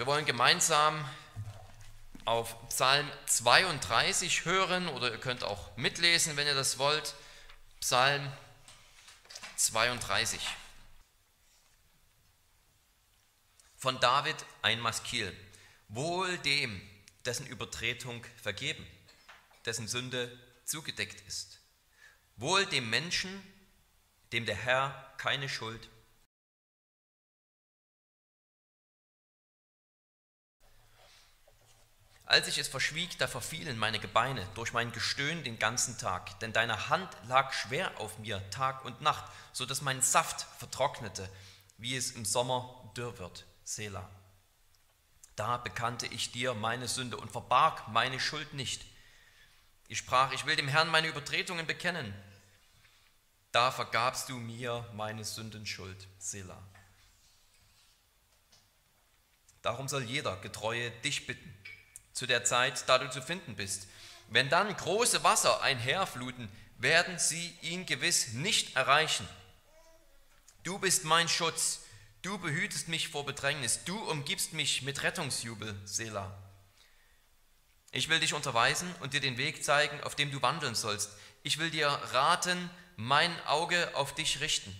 Wir wollen gemeinsam auf Psalm 32 hören oder ihr könnt auch mitlesen, wenn ihr das wollt. Psalm 32. Von David ein Maskil. Wohl dem, dessen Übertretung vergeben, dessen Sünde zugedeckt ist. Wohl dem Menschen, dem der Herr keine Schuld Als ich es verschwieg, da verfielen meine Gebeine durch mein Gestöhn den ganzen Tag, denn deine Hand lag schwer auf mir Tag und Nacht, so dass mein Saft vertrocknete, wie es im Sommer dürr wird. Selah. Da bekannte ich dir meine Sünde und verbarg meine Schuld nicht. Ich sprach, ich will dem Herrn meine Übertretungen bekennen. Da vergabst du mir meine Sündenschuld. Selah. Darum soll jeder Getreue dich bitten zu der Zeit, da du zu finden bist. Wenn dann große Wasser einherfluten, werden sie ihn gewiss nicht erreichen. Du bist mein Schutz, du behütest mich vor Bedrängnis, du umgibst mich mit Rettungsjubel, Selah. Ich will dich unterweisen und dir den Weg zeigen, auf dem du wandeln sollst. Ich will dir raten, mein Auge auf dich richten.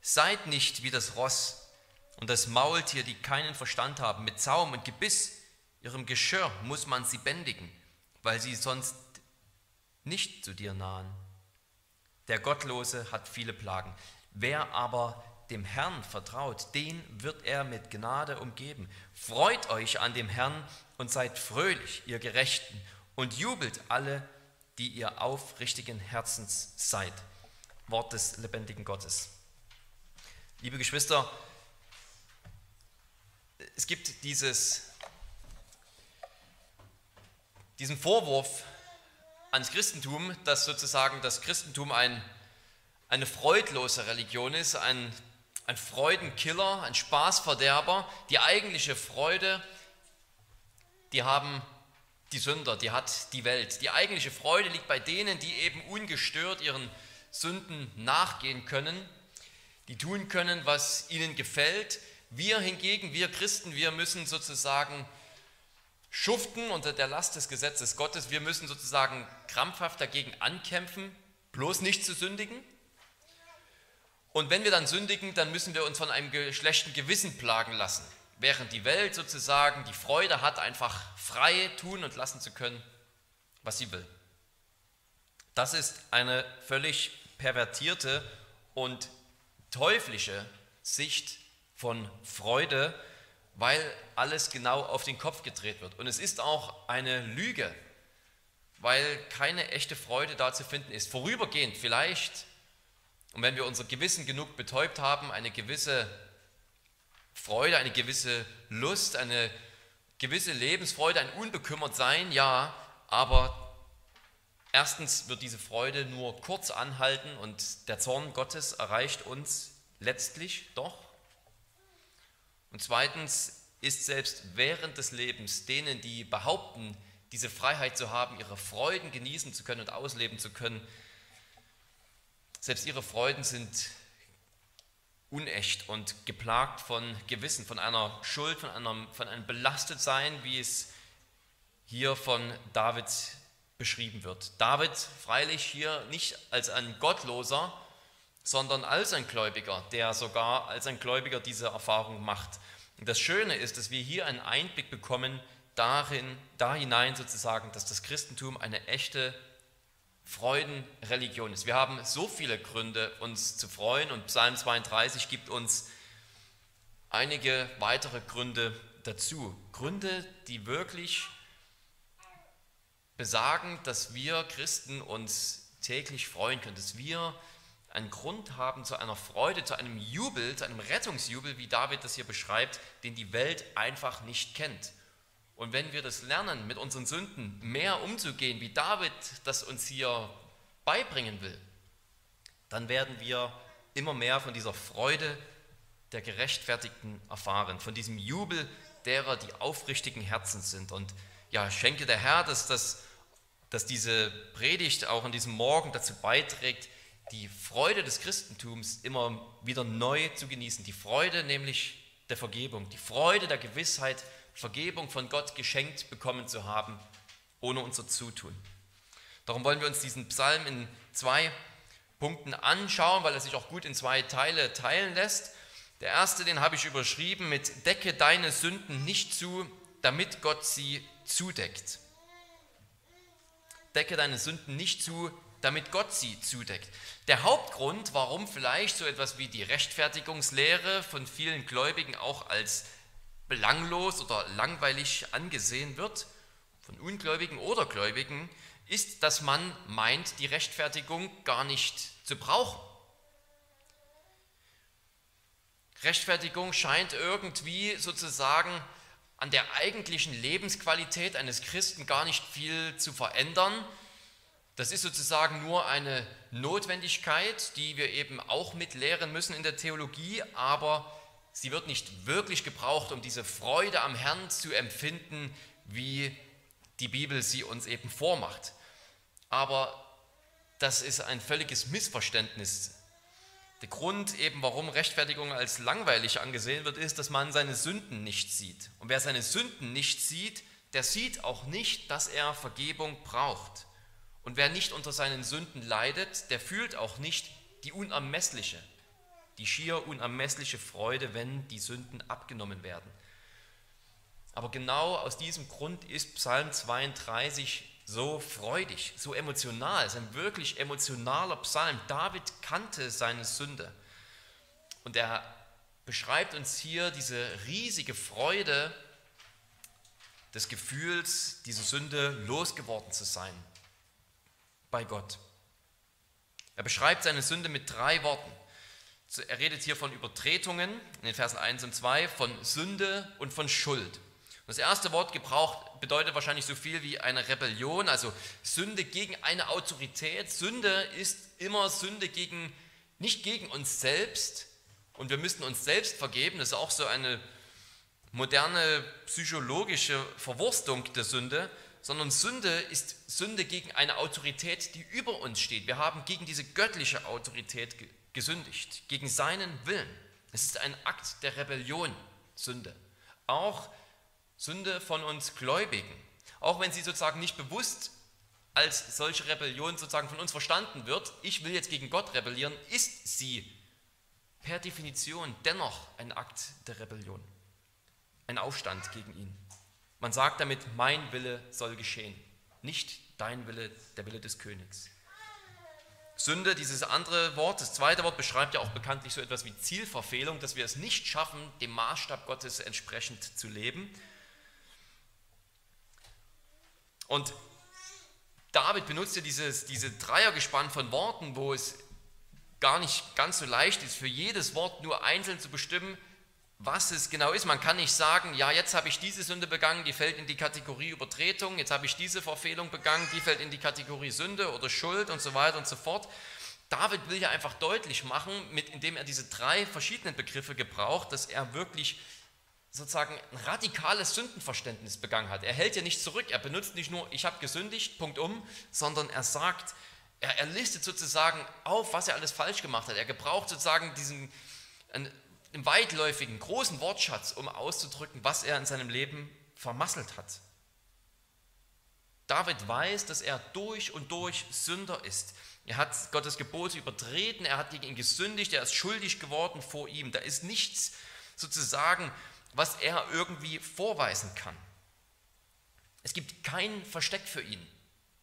Seid nicht wie das Ross und das Maultier, die keinen Verstand haben, mit Zaum und Gebiss Ihrem Geschirr muss man sie bändigen, weil sie sonst nicht zu dir nahen. Der Gottlose hat viele Plagen. Wer aber dem Herrn vertraut, den wird er mit Gnade umgeben. Freut euch an dem Herrn und seid fröhlich, ihr Gerechten, und jubelt alle, die ihr aufrichtigen Herzens seid. Wort des lebendigen Gottes. Liebe Geschwister, es gibt dieses diesen Vorwurf ans Christentum, dass sozusagen das Christentum ein, eine freudlose Religion ist, ein, ein Freudenkiller, ein Spaßverderber. Die eigentliche Freude, die haben die Sünder, die hat die Welt. Die eigentliche Freude liegt bei denen, die eben ungestört ihren Sünden nachgehen können, die tun können, was ihnen gefällt. Wir hingegen, wir Christen, wir müssen sozusagen schuften unter der Last des Gesetzes Gottes. Wir müssen sozusagen krampfhaft dagegen ankämpfen, bloß nicht zu sündigen. Und wenn wir dann sündigen, dann müssen wir uns von einem schlechten Gewissen plagen lassen. Während die Welt sozusagen die Freude hat, einfach frei tun und lassen zu können, was sie will. Das ist eine völlig pervertierte und teuflische Sicht von Freude, weil alles genau auf den Kopf gedreht wird. Und es ist auch eine Lüge, weil keine echte Freude da zu finden ist. Vorübergehend vielleicht, und wenn wir unser Gewissen genug betäubt haben, eine gewisse Freude, eine gewisse Lust, eine gewisse Lebensfreude, ein unbekümmert sein, ja, aber erstens wird diese Freude nur kurz anhalten und der Zorn Gottes erreicht uns letztlich doch. Und zweitens ist selbst während des Lebens denen, die behaupten, diese Freiheit zu haben, ihre Freuden genießen zu können und ausleben zu können, selbst ihre Freuden sind unecht und geplagt von Gewissen, von einer Schuld, von einem, von einem Belastetsein, wie es hier von David beschrieben wird. David freilich hier nicht als ein Gottloser, sondern als ein Gläubiger, der sogar als ein Gläubiger diese Erfahrung macht. Und das Schöne ist, dass wir hier einen Einblick bekommen darin, da hinein sozusagen, dass das Christentum eine echte Freudenreligion ist. Wir haben so viele Gründe, uns zu freuen und Psalm 32 gibt uns einige weitere Gründe dazu. Gründe, die wirklich besagen, dass wir Christen uns täglich freuen können, dass wir einen Grund haben zu einer Freude, zu einem Jubel, zu einem Rettungsjubel, wie David das hier beschreibt, den die Welt einfach nicht kennt. Und wenn wir das lernen, mit unseren Sünden mehr umzugehen, wie David das uns hier beibringen will, dann werden wir immer mehr von dieser Freude der Gerechtfertigten erfahren, von diesem Jubel derer, die aufrichtigen Herzens sind. Und ja, schenke der Herr, dass, das, dass diese Predigt auch an diesem Morgen dazu beiträgt, die Freude des Christentums immer wieder neu zu genießen. Die Freude nämlich der Vergebung, die Freude der Gewissheit, Vergebung von Gott geschenkt bekommen zu haben, ohne unser Zutun. Darum wollen wir uns diesen Psalm in zwei Punkten anschauen, weil er sich auch gut in zwei Teile teilen lässt. Der erste, den habe ich überschrieben mit Decke deine Sünden nicht zu, damit Gott sie zudeckt. Decke deine Sünden nicht zu, damit Gott sie zudeckt. Der Hauptgrund, warum vielleicht so etwas wie die Rechtfertigungslehre von vielen Gläubigen auch als belanglos oder langweilig angesehen wird, von Ungläubigen oder Gläubigen, ist, dass man meint, die Rechtfertigung gar nicht zu brauchen. Rechtfertigung scheint irgendwie sozusagen an der eigentlichen Lebensqualität eines Christen gar nicht viel zu verändern. Das ist sozusagen nur eine Notwendigkeit, die wir eben auch mitlehren müssen in der Theologie, aber sie wird nicht wirklich gebraucht, um diese Freude am Herrn zu empfinden, wie die Bibel sie uns eben vormacht. Aber das ist ein völliges Missverständnis. Der Grund eben, warum Rechtfertigung als langweilig angesehen wird, ist, dass man seine Sünden nicht sieht. Und wer seine Sünden nicht sieht, der sieht auch nicht, dass er Vergebung braucht. Und wer nicht unter seinen Sünden leidet, der fühlt auch nicht die unermessliche, die schier unermessliche Freude, wenn die Sünden abgenommen werden. Aber genau aus diesem Grund ist Psalm 32 so freudig, so emotional. Es ist ein wirklich emotionaler Psalm. David kannte seine Sünde. Und er beschreibt uns hier diese riesige Freude des Gefühls, diese Sünde losgeworden zu sein bei Gott. Er beschreibt seine Sünde mit drei Worten. Er redet hier von Übertretungen in den Versen 1 und 2, von Sünde und von Schuld. Das erste Wort gebraucht bedeutet wahrscheinlich so viel wie eine Rebellion, also Sünde gegen eine Autorität. Sünde ist immer Sünde gegen, nicht gegen uns selbst und wir müssten uns selbst vergeben. Das ist auch so eine moderne psychologische Verwurstung der Sünde, sondern Sünde ist Sünde gegen eine Autorität, die über uns steht. Wir haben gegen diese göttliche Autorität gesündigt, gegen seinen Willen. Es ist ein Akt der Rebellion, Sünde. Auch Sünde von uns Gläubigen, auch wenn sie sozusagen nicht bewusst als solche Rebellion sozusagen von uns verstanden wird, ich will jetzt gegen Gott rebellieren, ist sie per Definition dennoch ein Akt der Rebellion, ein Aufstand gegen ihn. Man sagt damit, mein Wille soll geschehen, nicht dein Wille, der Wille des Königs. Sünde, dieses andere Wort, das zweite Wort beschreibt ja auch bekanntlich so etwas wie Zielverfehlung, dass wir es nicht schaffen, dem Maßstab Gottes entsprechend zu leben. Und David benutzt ja dieses, diese Dreiergespann von Worten, wo es gar nicht ganz so leicht ist, für jedes Wort nur einzeln zu bestimmen, was es genau ist. Man kann nicht sagen, ja, jetzt habe ich diese Sünde begangen, die fällt in die Kategorie Übertretung, jetzt habe ich diese Verfehlung begangen, die fällt in die Kategorie Sünde oder Schuld und so weiter und so fort. David will ja einfach deutlich machen, mit, indem er diese drei verschiedenen Begriffe gebraucht, dass er wirklich sozusagen ein radikales Sündenverständnis begangen hat. Er hält ja nicht zurück, er benutzt nicht nur, ich habe gesündigt, Punkt um, sondern er sagt, er, er listet sozusagen auf, was er alles falsch gemacht hat. Er gebraucht sozusagen diesen einen, einen weitläufigen, großen Wortschatz, um auszudrücken, was er in seinem Leben vermasselt hat. David weiß, dass er durch und durch Sünder ist. Er hat Gottes Gebote übertreten, er hat gegen ihn gesündigt, er ist schuldig geworden vor ihm. Da ist nichts sozusagen was er irgendwie vorweisen kann. Es gibt kein Versteck für ihn,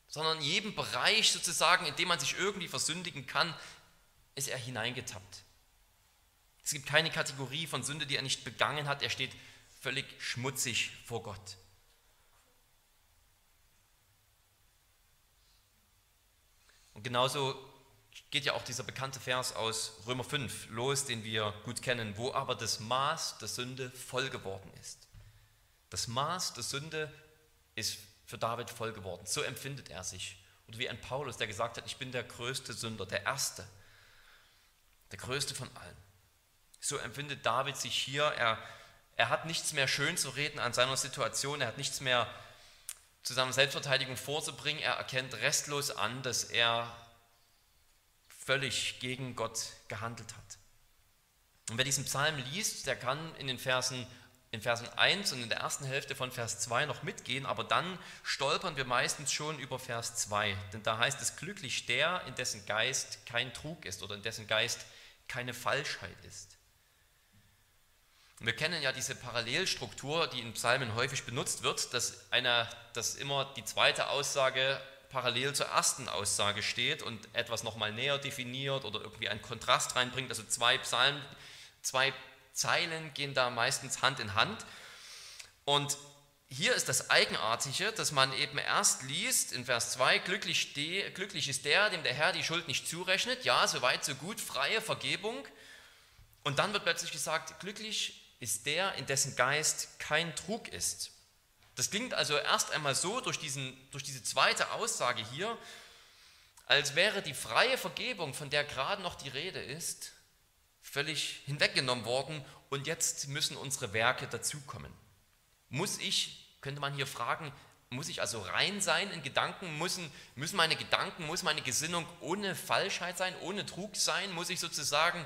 sondern in jedem Bereich sozusagen, in dem man sich irgendwie versündigen kann, ist er hineingetappt. Es gibt keine Kategorie von Sünde, die er nicht begangen hat. Er steht völlig schmutzig vor Gott. Und genauso geht ja auch dieser bekannte Vers aus Römer 5 los, den wir gut kennen, wo aber das Maß der Sünde voll geworden ist. Das Maß der Sünde ist für David voll geworden. So empfindet er sich. Oder wie ein Paulus, der gesagt hat, ich bin der größte Sünder, der Erste, der größte von allen. So empfindet David sich hier. Er, er hat nichts mehr schön zu reden an seiner Situation, er hat nichts mehr zu seiner Selbstverteidigung vorzubringen. Er erkennt restlos an, dass er völlig gegen Gott gehandelt hat. Und wer diesen Psalm liest, der kann in den Versen, in Versen 1 und in der ersten Hälfte von Vers 2 noch mitgehen, aber dann stolpern wir meistens schon über Vers 2. Denn da heißt es, glücklich der, in dessen Geist kein Trug ist oder in dessen Geist keine Falschheit ist. Und wir kennen ja diese Parallelstruktur, die in Psalmen häufig benutzt wird, dass, einer, dass immer die zweite Aussage parallel zur ersten Aussage steht und etwas nochmal näher definiert oder irgendwie einen Kontrast reinbringt. Also zwei Psalmen, zwei Zeilen gehen da meistens Hand in Hand. Und hier ist das Eigenartige, dass man eben erst liest in Vers 2, glücklich, de, glücklich ist der, dem der Herr die Schuld nicht zurechnet. Ja, soweit, so gut, freie Vergebung. Und dann wird plötzlich gesagt, glücklich ist der, in dessen Geist kein Trug ist. Das klingt also erst einmal so durch, diesen, durch diese zweite Aussage hier, als wäre die freie Vergebung, von der gerade noch die Rede ist, völlig hinweggenommen worden und jetzt müssen unsere Werke dazukommen. Muss ich, könnte man hier fragen, muss ich also rein sein in Gedanken? Müssen, müssen meine Gedanken, muss meine Gesinnung ohne Falschheit sein, ohne Trug sein? Muss ich sozusagen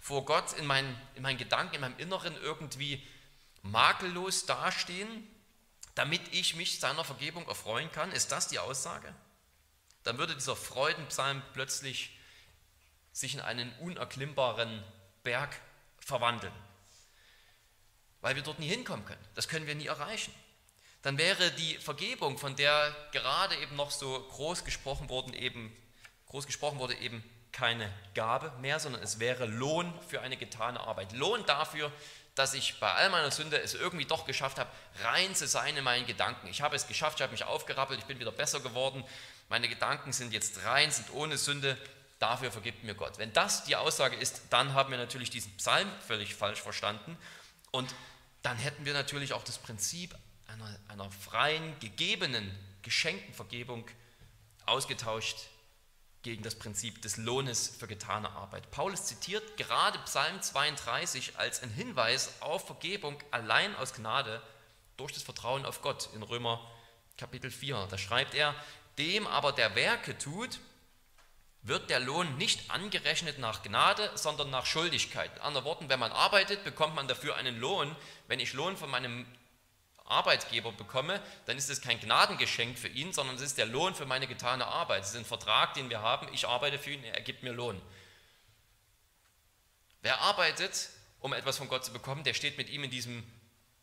vor Gott in meinen, in meinen Gedanken, in meinem Inneren irgendwie makellos dastehen? damit ich mich seiner Vergebung erfreuen kann? Ist das die Aussage? Dann würde dieser Freudenpsalm plötzlich sich in einen unerklimmbaren Berg verwandeln, weil wir dort nie hinkommen können. Das können wir nie erreichen. Dann wäre die Vergebung, von der gerade eben noch so groß gesprochen wurde, eben, groß gesprochen wurde, eben keine Gabe mehr, sondern es wäre Lohn für eine getane Arbeit. Lohn dafür, dass ich bei all meiner Sünde es irgendwie doch geschafft habe, rein zu sein in meinen Gedanken. Ich habe es geschafft, ich habe mich aufgerappelt, ich bin wieder besser geworden. Meine Gedanken sind jetzt rein, sind ohne Sünde. Dafür vergibt mir Gott. Wenn das die Aussage ist, dann haben wir natürlich diesen Psalm völlig falsch verstanden. Und dann hätten wir natürlich auch das Prinzip einer, einer freien, gegebenen, geschenkten Vergebung ausgetauscht gegen das Prinzip des Lohnes für getane Arbeit. Paulus zitiert gerade Psalm 32 als ein Hinweis auf Vergebung allein aus Gnade durch das Vertrauen auf Gott in Römer Kapitel 4. Da schreibt er, dem aber der Werke tut, wird der Lohn nicht angerechnet nach Gnade, sondern nach Schuldigkeit. In anderen Worten, wenn man arbeitet, bekommt man dafür einen Lohn. Wenn ich Lohn von meinem Arbeitgeber bekomme, dann ist es kein Gnadengeschenk für ihn, sondern es ist der Lohn für meine getane Arbeit. Es ist ein Vertrag, den wir haben. Ich arbeite für ihn, er gibt mir Lohn. Wer arbeitet, um etwas von Gott zu bekommen, der steht mit ihm in, diesem,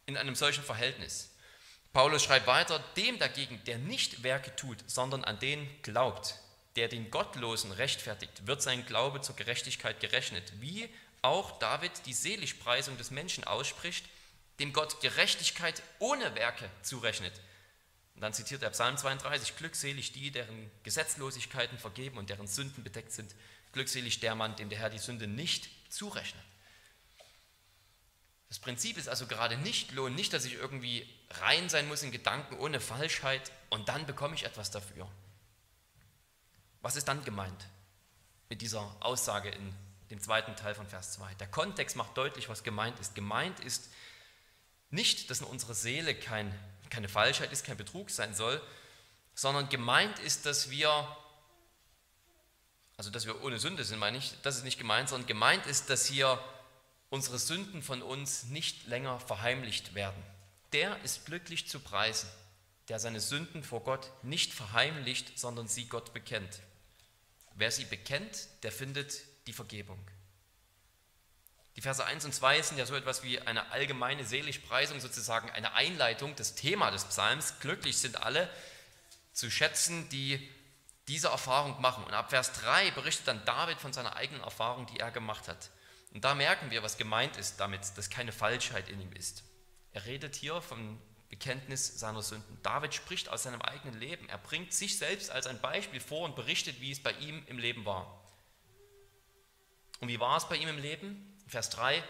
in einem solchen Verhältnis. Paulus schreibt weiter, dem dagegen, der nicht Werke tut, sondern an den glaubt, der den Gottlosen rechtfertigt, wird sein Glaube zur Gerechtigkeit gerechnet, wie auch David die Seligpreisung des Menschen ausspricht, dem Gott Gerechtigkeit ohne Werke zurechnet. Und dann zitiert er Psalm 32, glückselig die, deren Gesetzlosigkeiten vergeben und deren Sünden bedeckt sind. Glückselig der Mann, dem der Herr die Sünde nicht zurechnet. Das Prinzip ist also gerade nicht Lohn, nicht, dass ich irgendwie rein sein muss in Gedanken ohne Falschheit und dann bekomme ich etwas dafür. Was ist dann gemeint mit dieser Aussage in dem zweiten Teil von Vers 2? Der Kontext macht deutlich, was gemeint ist. Gemeint ist, nicht, dass in unserer Seele kein, keine Falschheit ist, kein Betrug sein soll, sondern gemeint ist, dass wir, also dass wir ohne Sünde sind, meine ich, das ist nicht gemeint, sondern gemeint ist, dass hier unsere Sünden von uns nicht länger verheimlicht werden. Der ist glücklich zu preisen, der seine Sünden vor Gott nicht verheimlicht, sondern sie Gott bekennt. Wer sie bekennt, der findet die Vergebung. Die Verse 1 und 2 sind ja so etwas wie eine allgemeine Seligpreisung, sozusagen eine Einleitung, das Thema des Psalms. Glücklich sind alle zu schätzen, die diese Erfahrung machen. Und ab Vers 3 berichtet dann David von seiner eigenen Erfahrung, die er gemacht hat. Und da merken wir, was gemeint ist damit, dass keine Falschheit in ihm ist. Er redet hier vom Bekenntnis seiner Sünden. David spricht aus seinem eigenen Leben. Er bringt sich selbst als ein Beispiel vor und berichtet, wie es bei ihm im Leben war. Und wie war es bei ihm im Leben? Vers 3,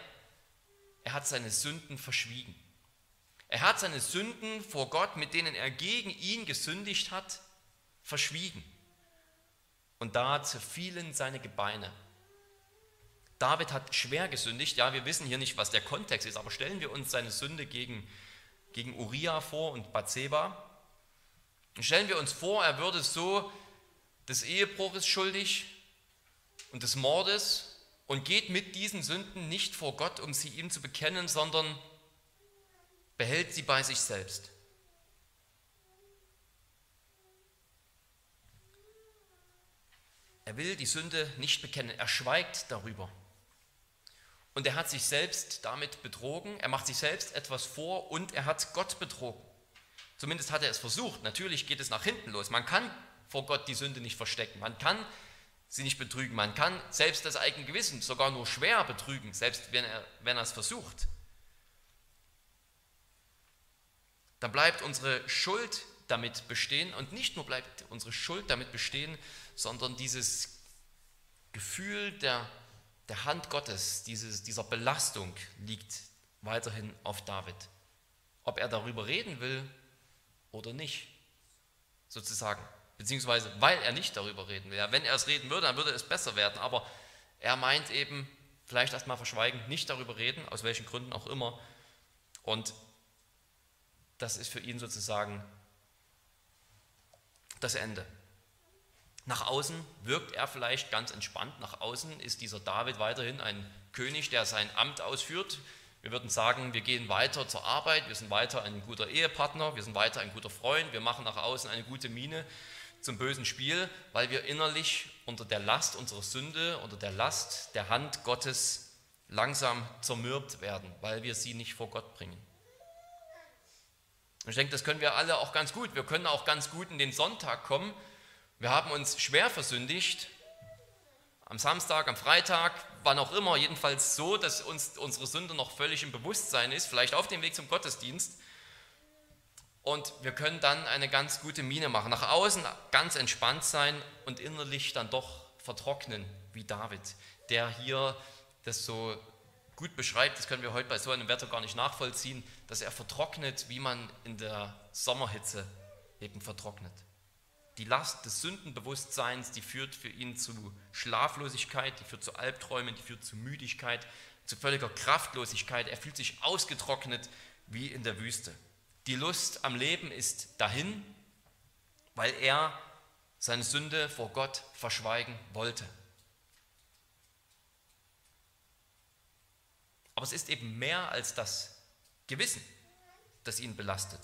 er hat seine Sünden verschwiegen. Er hat seine Sünden vor Gott, mit denen er gegen ihn gesündigt hat, verschwiegen. Und da zerfielen seine Gebeine. David hat schwer gesündigt. Ja, wir wissen hier nicht, was der Kontext ist, aber stellen wir uns seine Sünde gegen, gegen Uriah vor und Bathseba. Und stellen wir uns vor, er würde so des Ehebruches schuldig und des Mordes und geht mit diesen Sünden nicht vor Gott, um sie ihm zu bekennen, sondern behält sie bei sich selbst. Er will die Sünde nicht bekennen, er schweigt darüber. Und er hat sich selbst damit betrogen, er macht sich selbst etwas vor und er hat Gott betrogen. Zumindest hat er es versucht. Natürlich geht es nach hinten los. Man kann vor Gott die Sünde nicht verstecken. Man kann sie nicht betrügen. Man kann selbst das eigene Gewissen sogar nur schwer betrügen, selbst wenn er, wenn er es versucht. Dann bleibt unsere Schuld damit bestehen und nicht nur bleibt unsere Schuld damit bestehen, sondern dieses Gefühl der, der Hand Gottes, dieses, dieser Belastung liegt weiterhin auf David. Ob er darüber reden will oder nicht, sozusagen. Beziehungsweise, weil er nicht darüber reden will. Ja, wenn er es reden würde, dann würde es besser werden. Aber er meint eben, vielleicht erstmal verschweigen, nicht darüber reden, aus welchen Gründen auch immer. Und das ist für ihn sozusagen das Ende. Nach außen wirkt er vielleicht ganz entspannt. Nach außen ist dieser David weiterhin ein König, der sein Amt ausführt. Wir würden sagen, wir gehen weiter zur Arbeit, wir sind weiter ein guter Ehepartner, wir sind weiter ein guter Freund, wir machen nach außen eine gute Miene zum bösen Spiel, weil wir innerlich unter der Last unserer Sünde, unter der Last der Hand Gottes langsam zermürbt werden, weil wir sie nicht vor Gott bringen. Und ich denke, das können wir alle auch ganz gut. Wir können auch ganz gut in den Sonntag kommen wir haben uns schwer versündigt, am Samstag, am Freitag, wann auch immer, jedenfalls so, dass uns unsere Sünde noch völlig im Bewusstsein ist, vielleicht auf dem Weg zum Gottesdienst. Und wir können dann eine ganz gute Miene machen, nach außen ganz entspannt sein und innerlich dann doch vertrocknen, wie David, der hier das so gut beschreibt, das können wir heute bei so einem Wetter gar nicht nachvollziehen, dass er vertrocknet, wie man in der Sommerhitze eben vertrocknet. Die Last des Sündenbewusstseins, die führt für ihn zu Schlaflosigkeit, die führt zu Albträumen, die führt zu Müdigkeit, zu völliger Kraftlosigkeit. Er fühlt sich ausgetrocknet wie in der Wüste. Die Lust am Leben ist dahin, weil er seine Sünde vor Gott verschweigen wollte. Aber es ist eben mehr als das Gewissen, das ihn belastet.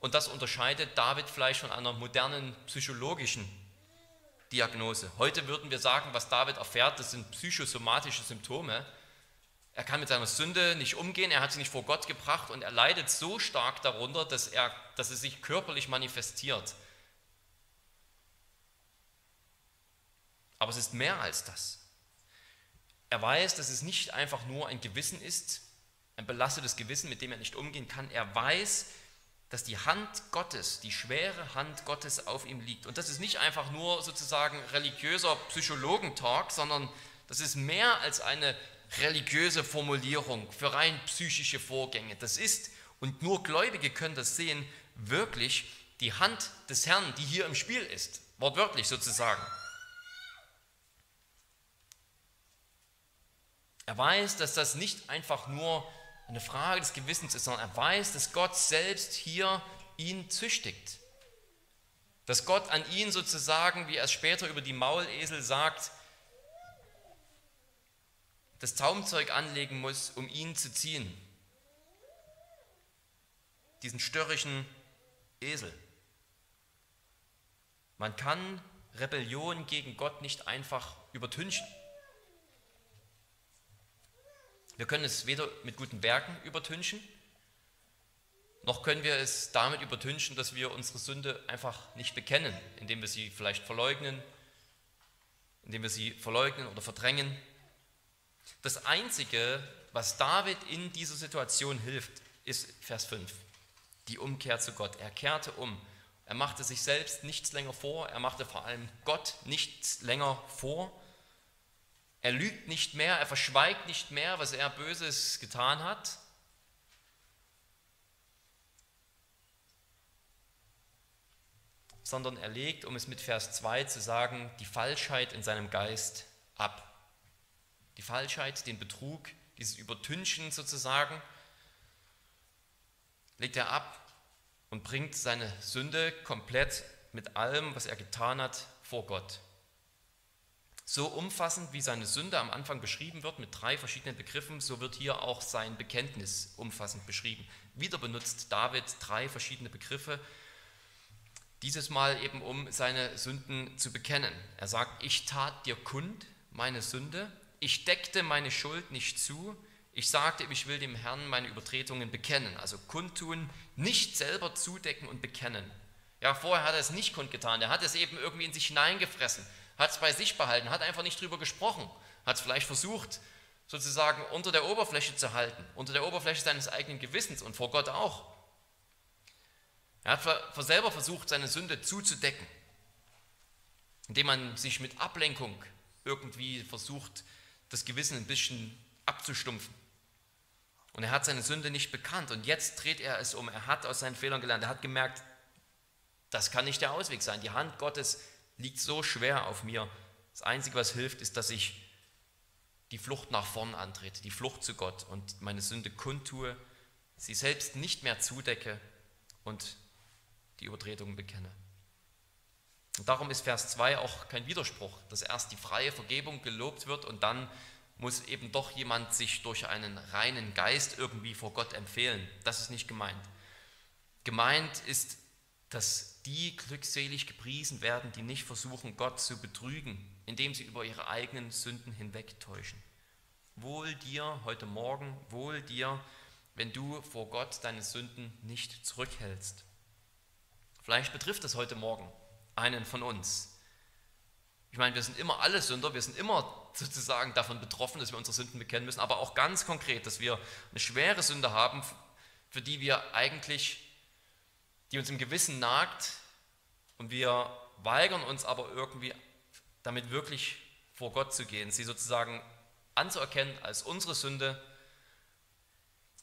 Und das unterscheidet David vielleicht von einer modernen psychologischen Diagnose. Heute würden wir sagen, was David erfährt, das sind psychosomatische Symptome. Er kann mit seiner Sünde nicht umgehen, er hat sie nicht vor Gott gebracht und er leidet so stark darunter, dass, er, dass es sich körperlich manifestiert. Aber es ist mehr als das. Er weiß, dass es nicht einfach nur ein Gewissen ist, ein belastetes Gewissen, mit dem er nicht umgehen kann. Er weiß, dass die Hand Gottes, die schwere Hand Gottes auf ihm liegt. Und das ist nicht einfach nur sozusagen religiöser Psychologentalk, sondern das ist mehr als eine religiöse Formulierung für rein psychische Vorgänge. Das ist, und nur Gläubige können das sehen, wirklich die Hand des Herrn, die hier im Spiel ist. Wortwörtlich sozusagen. Er weiß, dass das nicht einfach nur eine Frage des Gewissens ist, sondern er weiß, dass Gott selbst hier ihn züchtigt. Dass Gott an ihn sozusagen, wie er es später über die Maulesel sagt, das Zaumzeug anlegen muss, um ihn zu ziehen. Diesen störrischen Esel. Man kann Rebellion gegen Gott nicht einfach übertünchen. Wir können es weder mit guten Werken übertünchen, noch können wir es damit übertünchen, dass wir unsere Sünde einfach nicht bekennen, indem wir sie vielleicht verleugnen, indem wir sie verleugnen oder verdrängen. Das Einzige, was David in dieser Situation hilft, ist Vers 5, die Umkehr zu Gott. Er kehrte um. Er machte sich selbst nichts länger vor, er machte vor allem Gott nichts länger vor er lügt nicht mehr, er verschweigt nicht mehr, was er Böses getan hat. sondern er legt, um es mit Vers 2 zu sagen, die Falschheit in seinem Geist ab. Die Falschheit, den Betrug, dieses Übertünchen sozusagen, legt er ab und bringt seine Sünde komplett mit allem, was er getan hat, vor Gott. So umfassend, wie seine Sünde am Anfang beschrieben wird, mit drei verschiedenen Begriffen, so wird hier auch sein Bekenntnis umfassend beschrieben. Wieder benutzt David drei verschiedene Begriffe, dieses Mal eben um seine Sünden zu bekennen. Er sagt, ich tat dir kund meine Sünde, ich deckte meine Schuld nicht zu, ich sagte, ich will dem Herrn meine Übertretungen bekennen, also kundtun, nicht selber zudecken und bekennen. Ja, vorher hat er es nicht kundgetan, er hat es eben irgendwie in sich hineingefressen, hat es bei sich behalten, hat einfach nicht drüber gesprochen, hat es vielleicht versucht, sozusagen unter der Oberfläche zu halten, unter der Oberfläche seines eigenen Gewissens und vor Gott auch. Er hat selber versucht, seine Sünde zuzudecken, indem man sich mit Ablenkung irgendwie versucht, das Gewissen ein bisschen abzustumpfen. Und er hat seine Sünde nicht bekannt und jetzt dreht er es um. Er hat aus seinen Fehlern gelernt. Er hat gemerkt, das kann nicht der Ausweg sein. Die Hand Gottes liegt so schwer auf mir. Das Einzige, was hilft, ist, dass ich die Flucht nach vorn antrete, die Flucht zu Gott und meine Sünde kundtue, sie selbst nicht mehr zudecke und die Übertretungen bekenne. Und darum ist Vers 2 auch kein Widerspruch, dass erst die freie Vergebung gelobt wird und dann muss eben doch jemand sich durch einen reinen Geist irgendwie vor Gott empfehlen. Das ist nicht gemeint. Gemeint ist, dass die glückselig gepriesen werden, die nicht versuchen, Gott zu betrügen, indem sie über ihre eigenen Sünden hinwegtäuschen. Wohl dir heute Morgen, wohl dir, wenn du vor Gott deine Sünden nicht zurückhältst. Vielleicht betrifft es heute Morgen einen von uns. Ich meine, wir sind immer alle Sünder, wir sind immer sozusagen davon betroffen, dass wir unsere Sünden bekennen müssen, aber auch ganz konkret, dass wir eine schwere Sünde haben, für die wir eigentlich, die uns im Gewissen nagt und wir weigern uns aber irgendwie damit wirklich vor Gott zu gehen, sie sozusagen anzuerkennen als unsere Sünde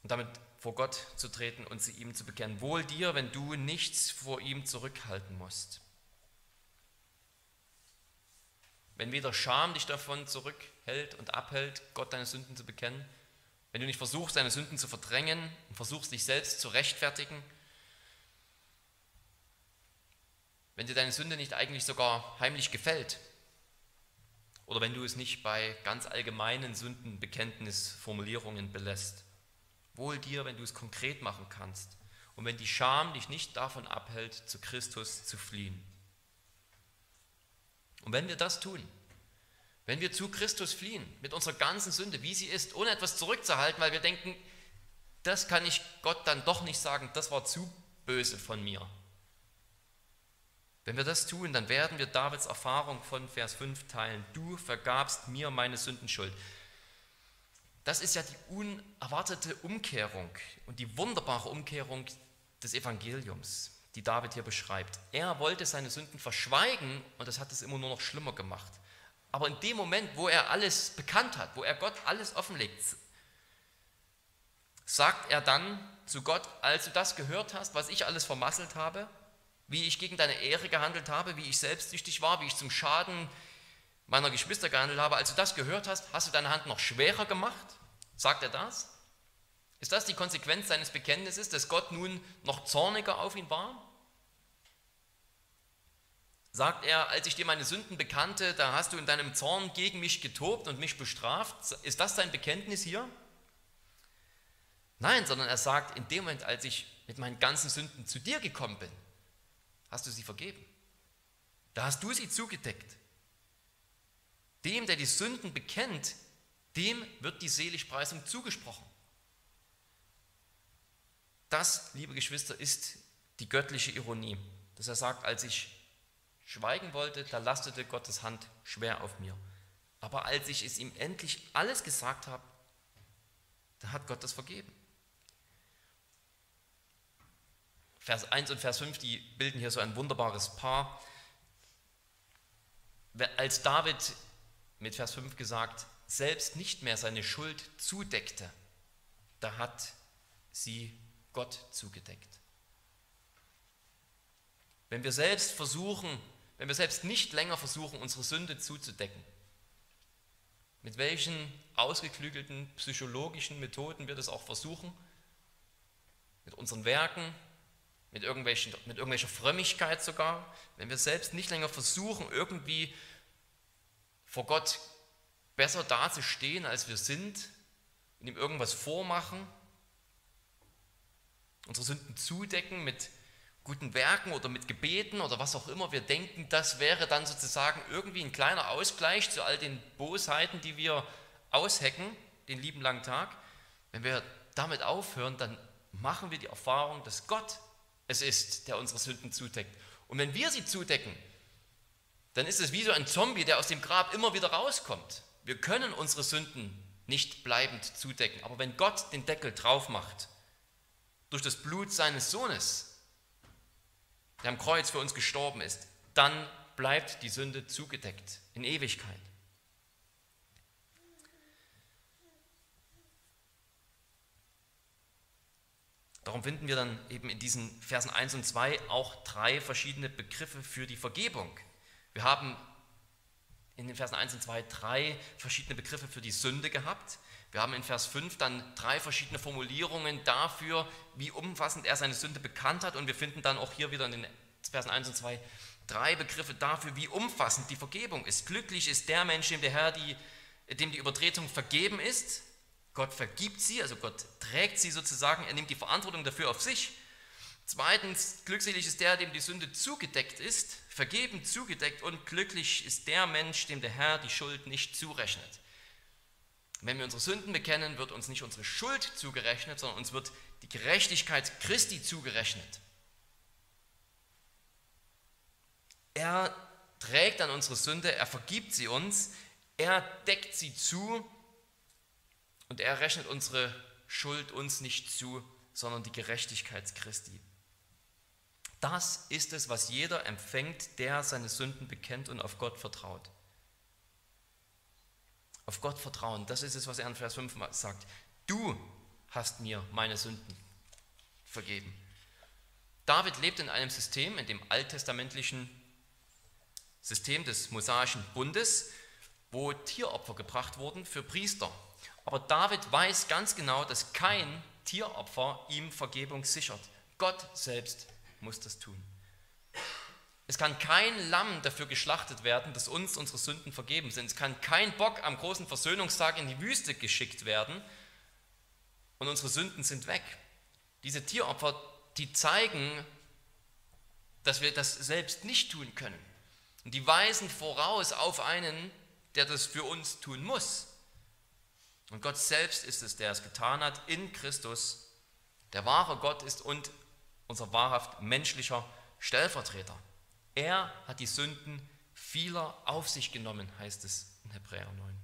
und damit vor Gott zu treten und sie ihm zu bekennen. Wohl dir, wenn du nichts vor ihm zurückhalten musst. Wenn weder Scham dich davon zurückhält und abhält, Gott deine Sünden zu bekennen, wenn du nicht versuchst, deine Sünden zu verdrängen und versuchst, dich selbst zu rechtfertigen, wenn dir deine Sünde nicht eigentlich sogar heimlich gefällt oder wenn du es nicht bei ganz allgemeinen Sündenbekenntnisformulierungen belässt. Wohl dir, wenn du es konkret machen kannst und wenn die Scham dich nicht davon abhält, zu Christus zu fliehen. Und wenn wir das tun, wenn wir zu Christus fliehen, mit unserer ganzen Sünde, wie sie ist, ohne etwas zurückzuhalten, weil wir denken, das kann ich Gott dann doch nicht sagen, das war zu böse von mir. Wenn wir das tun, dann werden wir Davids Erfahrung von Vers 5 teilen. Du vergabst mir meine Sündenschuld. Das ist ja die unerwartete Umkehrung und die wunderbare Umkehrung des Evangeliums, die David hier beschreibt. Er wollte seine Sünden verschweigen und das hat es immer nur noch schlimmer gemacht. Aber in dem Moment, wo er alles bekannt hat, wo er Gott alles offenlegt, sagt er dann zu Gott, als du das gehört hast, was ich alles vermasselt habe, wie ich gegen deine Ehre gehandelt habe, wie ich selbstsüchtig war, wie ich zum Schaden meiner Geschwister gehandelt habe, als du das gehört hast, hast du deine Hand noch schwerer gemacht? Sagt er das? Ist das die Konsequenz seines Bekenntnisses, dass Gott nun noch zorniger auf ihn war? Sagt er, als ich dir meine Sünden bekannte, da hast du in deinem Zorn gegen mich getobt und mich bestraft? Ist das sein Bekenntnis hier? Nein, sondern er sagt, in dem Moment, als ich mit meinen ganzen Sünden zu dir gekommen bin, hast du sie vergeben. Da hast du sie zugedeckt. Dem, der die Sünden bekennt, dem wird die Seligpreisung zugesprochen. Das, liebe Geschwister, ist die göttliche Ironie, dass er sagt, als ich schweigen wollte, da lastete Gottes Hand schwer auf mir. Aber als ich es ihm endlich alles gesagt habe, da hat Gott das vergeben. Vers 1 und Vers 5, die bilden hier so ein wunderbares Paar. Als David mit Vers 5 gesagt, selbst nicht mehr seine Schuld zudeckte, da hat sie Gott zugedeckt. Wenn wir selbst versuchen, wenn wir selbst nicht länger versuchen, unsere Sünde zuzudecken, mit welchen ausgeklügelten psychologischen Methoden wir das auch versuchen, mit unseren Werken, mit, irgendwelchen, mit irgendwelcher Frömmigkeit sogar, wenn wir selbst nicht länger versuchen, irgendwie vor Gott besser dazustehen, als wir sind und ihm irgendwas vormachen, unsere Sünden zudecken mit guten Werken oder mit Gebeten oder was auch immer wir denken, das wäre dann sozusagen irgendwie ein kleiner Ausgleich zu all den Bosheiten, die wir aushecken, den lieben langen Tag. Wenn wir damit aufhören, dann machen wir die Erfahrung, dass Gott es ist, der unsere Sünden zudeckt. Und wenn wir sie zudecken, dann ist es wie so ein Zombie, der aus dem Grab immer wieder rauskommt. Wir können unsere Sünden nicht bleibend zudecken. Aber wenn Gott den Deckel drauf macht, durch das Blut seines Sohnes, der am Kreuz für uns gestorben ist, dann bleibt die Sünde zugedeckt in Ewigkeit. Darum finden wir dann eben in diesen Versen 1 und 2 auch drei verschiedene Begriffe für die Vergebung. Wir haben in den Versen 1 und 2 drei verschiedene Begriffe für die Sünde gehabt. Wir haben in Vers 5 dann drei verschiedene Formulierungen dafür, wie umfassend er seine Sünde bekannt hat. Und wir finden dann auch hier wieder in den Versen 1 und 2 drei Begriffe dafür, wie umfassend die Vergebung ist. Glücklich ist der Mensch, dem der Herr die, dem die Übertretung vergeben ist. Gott vergibt sie, also Gott trägt sie sozusagen, er nimmt die Verantwortung dafür auf sich. Zweitens, glückselig ist der, dem die Sünde zugedeckt ist, vergeben zugedeckt und glücklich ist der Mensch, dem der Herr die Schuld nicht zurechnet. Wenn wir unsere Sünden bekennen, wird uns nicht unsere Schuld zugerechnet, sondern uns wird die Gerechtigkeit Christi zugerechnet. Er trägt an unsere Sünde, er vergibt sie uns, er deckt sie zu und er rechnet unsere Schuld uns nicht zu, sondern die Gerechtigkeit Christi. Das ist es, was jeder empfängt, der seine Sünden bekennt und auf Gott vertraut. Auf Gott vertrauen, das ist es, was er in Vers 5 sagt. Du hast mir meine Sünden vergeben. David lebt in einem System, in dem alttestamentlichen System des mosaischen Bundes, wo Tieropfer gebracht wurden für Priester. Aber David weiß ganz genau, dass kein Tieropfer ihm Vergebung sichert. Gott selbst muss das tun. Es kann kein Lamm dafür geschlachtet werden, dass uns unsere Sünden vergeben sind. Es kann kein Bock am großen Versöhnungstag in die Wüste geschickt werden und unsere Sünden sind weg. Diese Tieropfer, die zeigen, dass wir das selbst nicht tun können. Und die weisen voraus auf einen, der das für uns tun muss. Und Gott selbst ist es, der es getan hat in Christus. Der wahre Gott ist und unser wahrhaft menschlicher Stellvertreter. Er hat die Sünden vieler auf sich genommen, heißt es in Hebräer 9.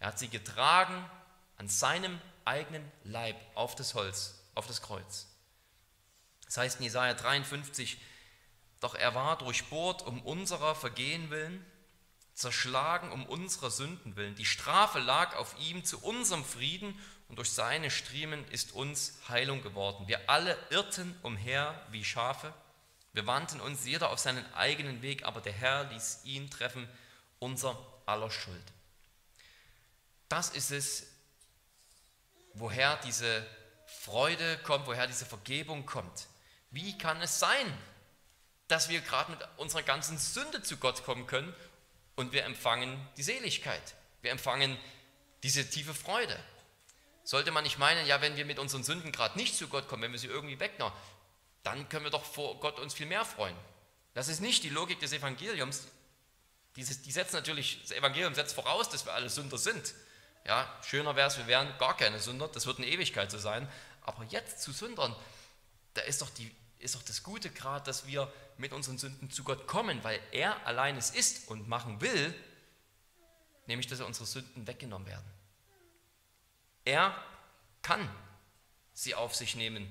Er hat sie getragen an seinem eigenen Leib auf das Holz, auf das Kreuz. Das heißt in Jesaja 53, doch er war durchbohrt um unserer Vergehen willen, zerschlagen um unserer Sünden willen. Die Strafe lag auf ihm zu unserem Frieden und durch seine Striemen ist uns Heilung geworden. Wir alle irrten umher wie Schafe. Wir wandten uns jeder auf seinen eigenen Weg, aber der Herr ließ ihn treffen, unser aller Schuld. Das ist es, woher diese Freude kommt, woher diese Vergebung kommt. Wie kann es sein, dass wir gerade mit unserer ganzen Sünde zu Gott kommen können und wir empfangen die Seligkeit. Wir empfangen diese tiefe Freude. Sollte man nicht meinen, ja, wenn wir mit unseren Sünden gerade nicht zu Gott kommen, wenn wir sie irgendwie wegnehmen, dann können wir doch vor Gott uns viel mehr freuen. Das ist nicht die Logik des Evangeliums. Dieses, die setzt natürlich, das Evangelium setzt voraus, dass wir alle Sünder sind. Ja, schöner wäre es, wir wären gar keine Sünder, das wird eine Ewigkeit so sein. Aber jetzt zu Sündern, da ist doch, die, ist doch das Gute gerade, dass wir mit unseren Sünden zu Gott kommen, weil er allein es ist und machen will, nämlich dass unsere Sünden weggenommen werden. Er kann sie auf sich nehmen.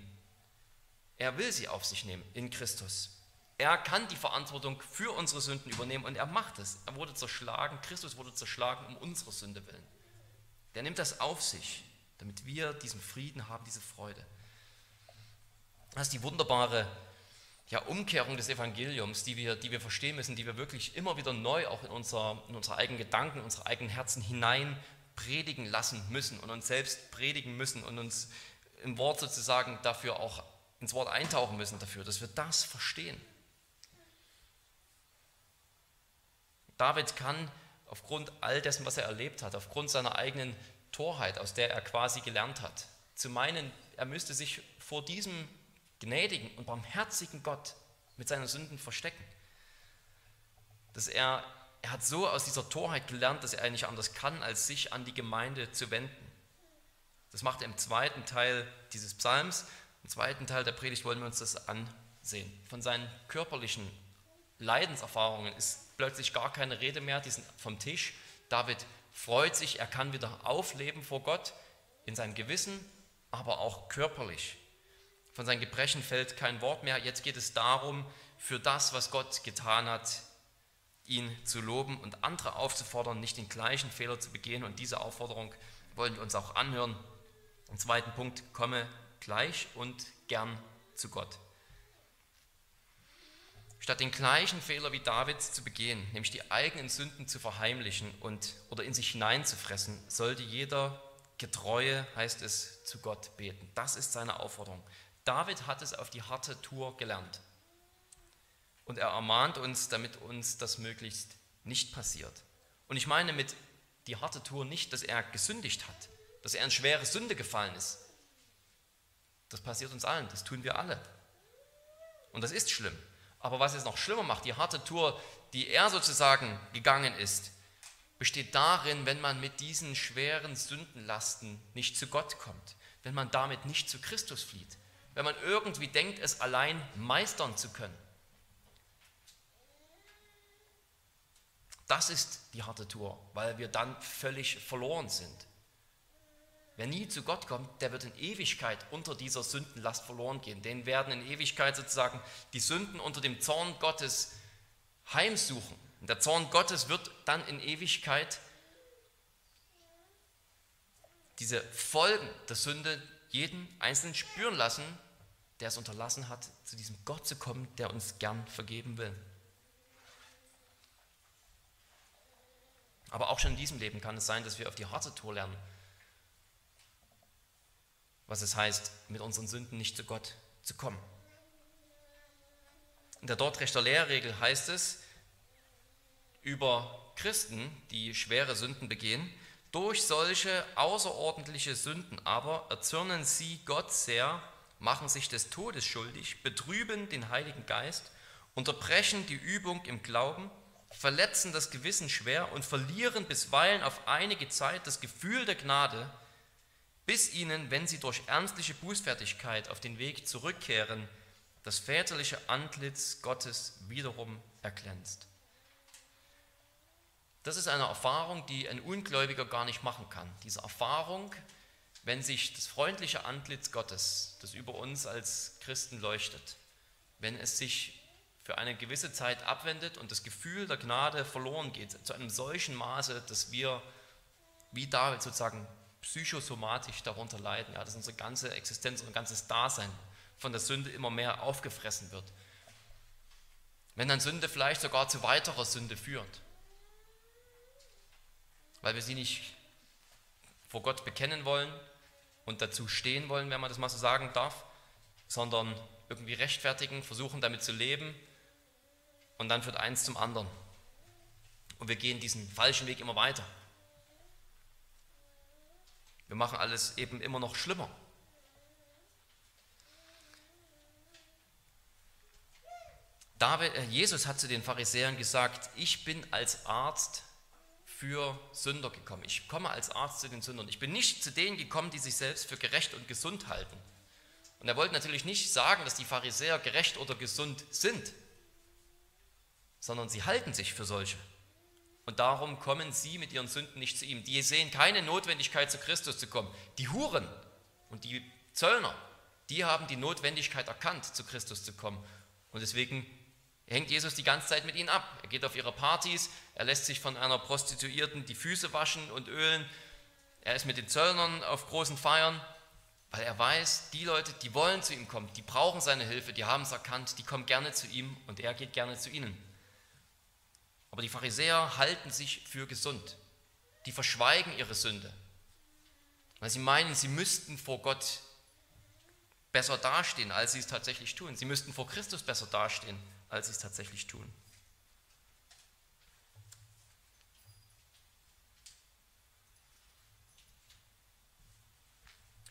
Er will sie auf sich nehmen in Christus. Er kann die Verantwortung für unsere Sünden übernehmen und er macht es. Er wurde zerschlagen, Christus wurde zerschlagen um unsere Sünde willen. Der nimmt das auf sich, damit wir diesen Frieden haben, diese Freude. Das ist die wunderbare ja, Umkehrung des Evangeliums, die wir, die wir verstehen müssen, die wir wirklich immer wieder neu auch in, unser, in unsere eigenen Gedanken, in unsere eigenen Herzen hinein predigen lassen müssen und uns selbst predigen müssen und uns im Wort sozusagen dafür auch ins Wort eintauchen müssen dafür, dass wir das verstehen. David kann aufgrund all dessen, was er erlebt hat, aufgrund seiner eigenen Torheit, aus der er quasi gelernt hat, zu meinen, er müsste sich vor diesem gnädigen und barmherzigen Gott mit seinen Sünden verstecken. Dass er, er hat so aus dieser Torheit gelernt, dass er nicht anders kann, als sich an die Gemeinde zu wenden. Das macht er im zweiten Teil dieses Psalms. Im zweiten Teil der Predigt wollen wir uns das ansehen. Von seinen körperlichen Leidenserfahrungen ist plötzlich gar keine Rede mehr, die sind vom Tisch. David freut sich, er kann wieder aufleben vor Gott in seinem Gewissen, aber auch körperlich. Von seinen Gebrechen fällt kein Wort mehr. Jetzt geht es darum, für das, was Gott getan hat, ihn zu loben und andere aufzufordern, nicht den gleichen Fehler zu begehen. Und diese Aufforderung wollen wir uns auch anhören. Im zweiten Punkt, komme gleich und gern zu Gott. Statt den gleichen Fehler wie David zu begehen, nämlich die eigenen Sünden zu verheimlichen und oder in sich hineinzufressen, sollte jeder Getreue, heißt es, zu Gott beten. Das ist seine Aufforderung. David hat es auf die harte Tour gelernt. Und er ermahnt uns, damit uns das möglichst nicht passiert. Und ich meine mit die harte Tour nicht, dass er gesündigt hat, dass er in schwere Sünde gefallen ist. Das passiert uns allen, das tun wir alle. Und das ist schlimm. Aber was es noch schlimmer macht, die harte Tour, die er sozusagen gegangen ist, besteht darin, wenn man mit diesen schweren Sündenlasten nicht zu Gott kommt, wenn man damit nicht zu Christus flieht, wenn man irgendwie denkt, es allein meistern zu können. Das ist die harte Tour, weil wir dann völlig verloren sind. Wer nie zu Gott kommt, der wird in Ewigkeit unter dieser Sündenlast verloren gehen. Den werden in Ewigkeit sozusagen die Sünden unter dem Zorn Gottes heimsuchen. Und der Zorn Gottes wird dann in Ewigkeit diese Folgen der Sünde jeden Einzelnen spüren lassen, der es unterlassen hat, zu diesem Gott zu kommen, der uns gern vergeben will. Aber auch schon in diesem Leben kann es sein, dass wir auf die harte Tour lernen was es heißt, mit unseren Sünden nicht zu Gott zu kommen. In der Dortrechter Lehrregel heißt es über Christen, die schwere Sünden begehen, durch solche außerordentliche Sünden aber erzürnen sie Gott sehr, machen sich des Todes schuldig, betrüben den Heiligen Geist, unterbrechen die Übung im Glauben, verletzen das Gewissen schwer und verlieren bisweilen auf einige Zeit das Gefühl der Gnade, bis ihnen, wenn sie durch ernstliche Bußfertigkeit auf den Weg zurückkehren, das väterliche Antlitz Gottes wiederum erglänzt. Das ist eine Erfahrung, die ein Ungläubiger gar nicht machen kann. Diese Erfahrung, wenn sich das freundliche Antlitz Gottes, das über uns als Christen leuchtet, wenn es sich für eine gewisse Zeit abwendet und das Gefühl der Gnade verloren geht, zu einem solchen Maße, dass wir wie David sozusagen psychosomatisch darunter leiden, ja, dass unsere ganze Existenz, unser ganzes Dasein von der Sünde immer mehr aufgefressen wird. Wenn dann Sünde vielleicht sogar zu weiterer Sünde führt, weil wir sie nicht vor Gott bekennen wollen und dazu stehen wollen, wenn man das mal so sagen darf, sondern irgendwie rechtfertigen, versuchen damit zu leben und dann führt eins zum anderen. Und wir gehen diesen falschen Weg immer weiter. Wir machen alles eben immer noch schlimmer. David, äh, Jesus hat zu den Pharisäern gesagt, ich bin als Arzt für Sünder gekommen. Ich komme als Arzt zu den Sündern. Ich bin nicht zu denen gekommen, die sich selbst für gerecht und gesund halten. Und er wollte natürlich nicht sagen, dass die Pharisäer gerecht oder gesund sind, sondern sie halten sich für solche. Und darum kommen sie mit ihren Sünden nicht zu ihm. Die sehen keine Notwendigkeit, zu Christus zu kommen. Die Huren und die Zöllner, die haben die Notwendigkeit erkannt, zu Christus zu kommen. Und deswegen hängt Jesus die ganze Zeit mit ihnen ab. Er geht auf ihre Partys, er lässt sich von einer Prostituierten die Füße waschen und ölen. Er ist mit den Zöllnern auf großen Feiern, weil er weiß, die Leute, die wollen zu ihm kommen, die brauchen seine Hilfe, die haben es erkannt, die kommen gerne zu ihm und er geht gerne zu ihnen. Aber die Pharisäer halten sich für gesund. Die verschweigen ihre Sünde, weil sie meinen, sie müssten vor Gott besser dastehen, als sie es tatsächlich tun. Sie müssten vor Christus besser dastehen, als sie es tatsächlich tun.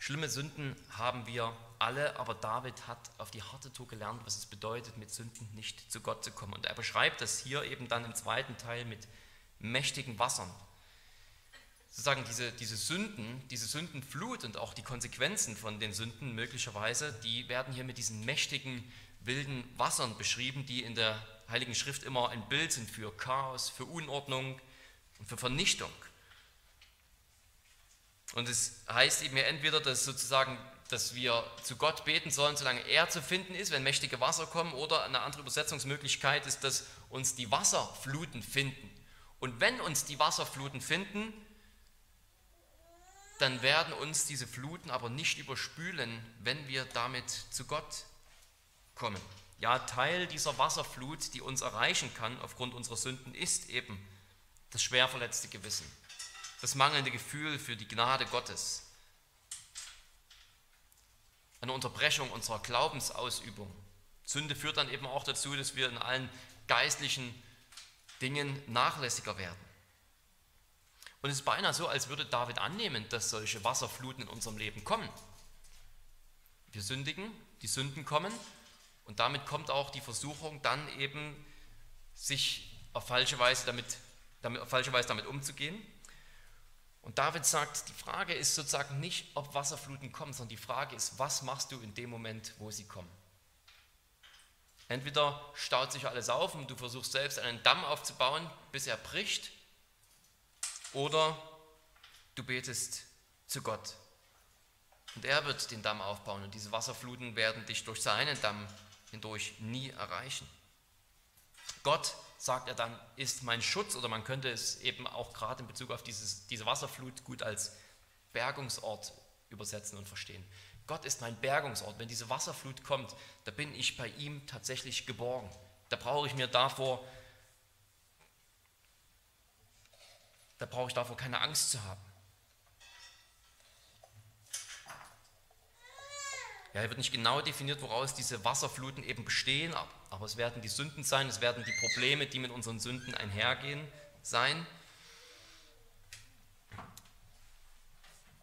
Schlimme Sünden haben wir alle, aber David hat auf die harte Tour gelernt, was es bedeutet, mit Sünden nicht zu Gott zu kommen. Und er beschreibt das hier eben dann im zweiten Teil mit mächtigen Wassern. Sozusagen diese, diese Sünden, diese Sündenflut und auch die Konsequenzen von den Sünden möglicherweise, die werden hier mit diesen mächtigen, wilden Wassern beschrieben, die in der Heiligen Schrift immer ein Bild sind für Chaos, für Unordnung und für Vernichtung. Und es heißt eben ja entweder, dass sozusagen, dass wir zu Gott beten sollen, solange er zu finden ist, wenn mächtige Wasser kommen, oder eine andere Übersetzungsmöglichkeit ist, dass uns die Wasserfluten finden. Und wenn uns die Wasserfluten finden, dann werden uns diese Fluten aber nicht überspülen, wenn wir damit zu Gott kommen. Ja, Teil dieser Wasserflut, die uns erreichen kann aufgrund unserer Sünden, ist eben das schwer verletzte Gewissen das mangelnde Gefühl für die Gnade Gottes, eine Unterbrechung unserer Glaubensausübung. Sünde führt dann eben auch dazu, dass wir in allen geistlichen Dingen nachlässiger werden. Und es ist beinahe so, als würde David annehmen, dass solche Wasserfluten in unserem Leben kommen. Wir sündigen, die Sünden kommen und damit kommt auch die Versuchung, dann eben sich auf falsche Weise damit, damit, auf falsche Weise damit umzugehen. Und David sagt, die Frage ist sozusagen nicht, ob Wasserfluten kommen, sondern die Frage ist, was machst du in dem Moment, wo sie kommen? Entweder staut sich alles auf und du versuchst selbst einen Damm aufzubauen, bis er bricht, oder du betest zu Gott. Und er wird den Damm aufbauen und diese Wasserfluten werden dich durch seinen Damm hindurch nie erreichen. Gott sagt er dann, ist mein Schutz, oder man könnte es eben auch gerade in Bezug auf dieses, diese Wasserflut gut als Bergungsort übersetzen und verstehen. Gott ist mein Bergungsort. Wenn diese Wasserflut kommt, da bin ich bei ihm tatsächlich geborgen. Da brauche ich mir davor, da brauche ich davor keine Angst zu haben. Ja, hier wird nicht genau definiert, woraus diese Wasserfluten eben bestehen, aber es werden die Sünden sein, es werden die Probleme, die mit unseren Sünden einhergehen, sein.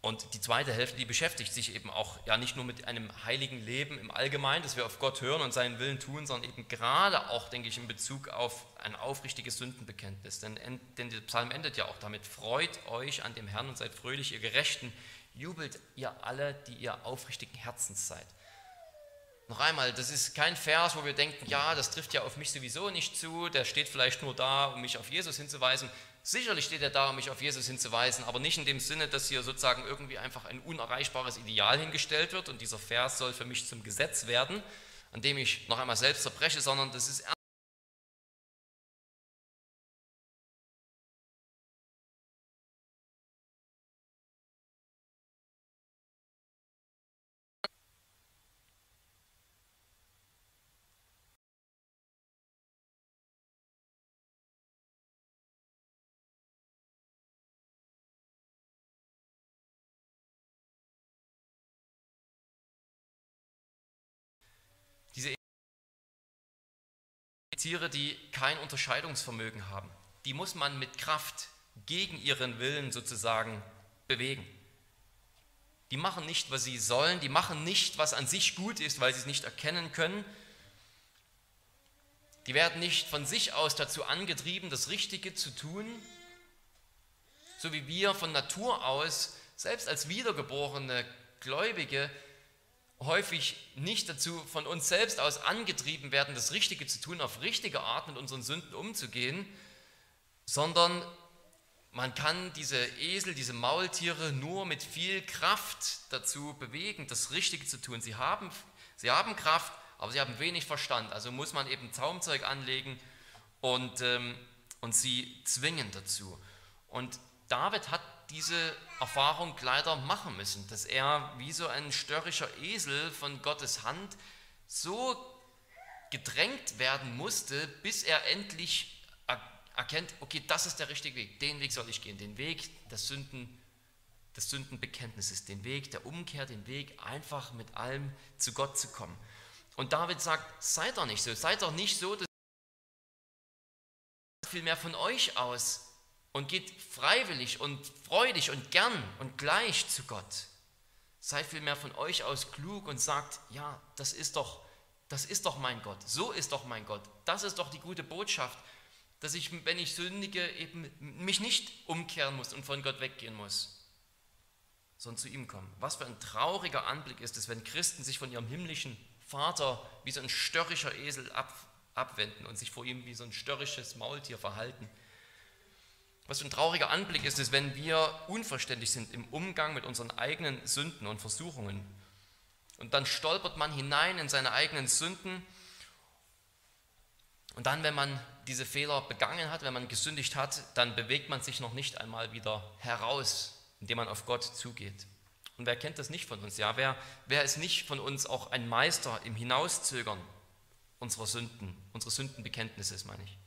Und die zweite Hälfte, die beschäftigt sich eben auch ja nicht nur mit einem heiligen Leben im Allgemeinen, dass wir auf Gott hören und seinen Willen tun, sondern eben gerade auch, denke ich, in Bezug auf ein aufrichtiges Sündenbekenntnis. Denn, denn der Psalm endet ja auch damit: Freut euch an dem Herrn und seid fröhlich, ihr Gerechten, jubelt ihr alle, die ihr aufrichtigen Herzens seid. Noch einmal, das ist kein Vers, wo wir denken, ja, das trifft ja auf mich sowieso nicht zu, der steht vielleicht nur da, um mich auf Jesus hinzuweisen. Sicherlich steht er da, um mich auf Jesus hinzuweisen, aber nicht in dem Sinne, dass hier sozusagen irgendwie einfach ein unerreichbares Ideal hingestellt wird und dieser Vers soll für mich zum Gesetz werden, an dem ich noch einmal selbst zerbreche, sondern das ist Tiere, die kein Unterscheidungsvermögen haben, die muss man mit Kraft gegen ihren Willen sozusagen bewegen. Die machen nicht, was sie sollen, die machen nicht, was an sich gut ist, weil sie es nicht erkennen können. Die werden nicht von sich aus dazu angetrieben, das Richtige zu tun, so wie wir von Natur aus, selbst als wiedergeborene Gläubige, häufig nicht dazu von uns selbst aus angetrieben werden, das Richtige zu tun, auf richtige Art mit unseren Sünden umzugehen, sondern man kann diese Esel, diese Maultiere nur mit viel Kraft dazu bewegen, das Richtige zu tun. Sie haben, sie haben Kraft, aber sie haben wenig Verstand. Also muss man eben Zaumzeug anlegen und, ähm, und sie zwingen dazu. Und David hat diese Erfahrung leider machen müssen, dass er wie so ein störrischer Esel von Gottes Hand so gedrängt werden musste, bis er endlich erkennt, okay, das ist der richtige Weg, den Weg soll ich gehen, den Weg des, Sünden, des Sündenbekenntnisses, den Weg der Umkehr, den Weg einfach mit allem zu Gott zu kommen. Und David sagt, seid doch nicht so, seid doch nicht so, dass viel mehr von euch aus und geht freiwillig und freudig und gern und gleich zu Gott, Seid vielmehr von euch aus klug und sagt, ja, das ist doch, das ist doch mein Gott, so ist doch mein Gott, das ist doch die gute Botschaft, dass ich, wenn ich sündige, eben mich nicht umkehren muss und von Gott weggehen muss, sondern zu ihm kommen. Was für ein trauriger Anblick ist es, wenn Christen sich von ihrem himmlischen Vater wie so ein störrischer Esel ab, abwenden und sich vor ihm wie so ein störrisches Maultier verhalten. Was für ein trauriger Anblick ist es, wenn wir unverständlich sind im Umgang mit unseren eigenen Sünden und Versuchungen. Und dann stolpert man hinein in seine eigenen Sünden. Und dann, wenn man diese Fehler begangen hat, wenn man gesündigt hat, dann bewegt man sich noch nicht einmal wieder heraus, indem man auf Gott zugeht. Und wer kennt das nicht von uns? Ja, wer, wer ist nicht von uns auch ein Meister im Hinauszögern unserer Sünden, unseres Sündenbekenntnisses, meine ich?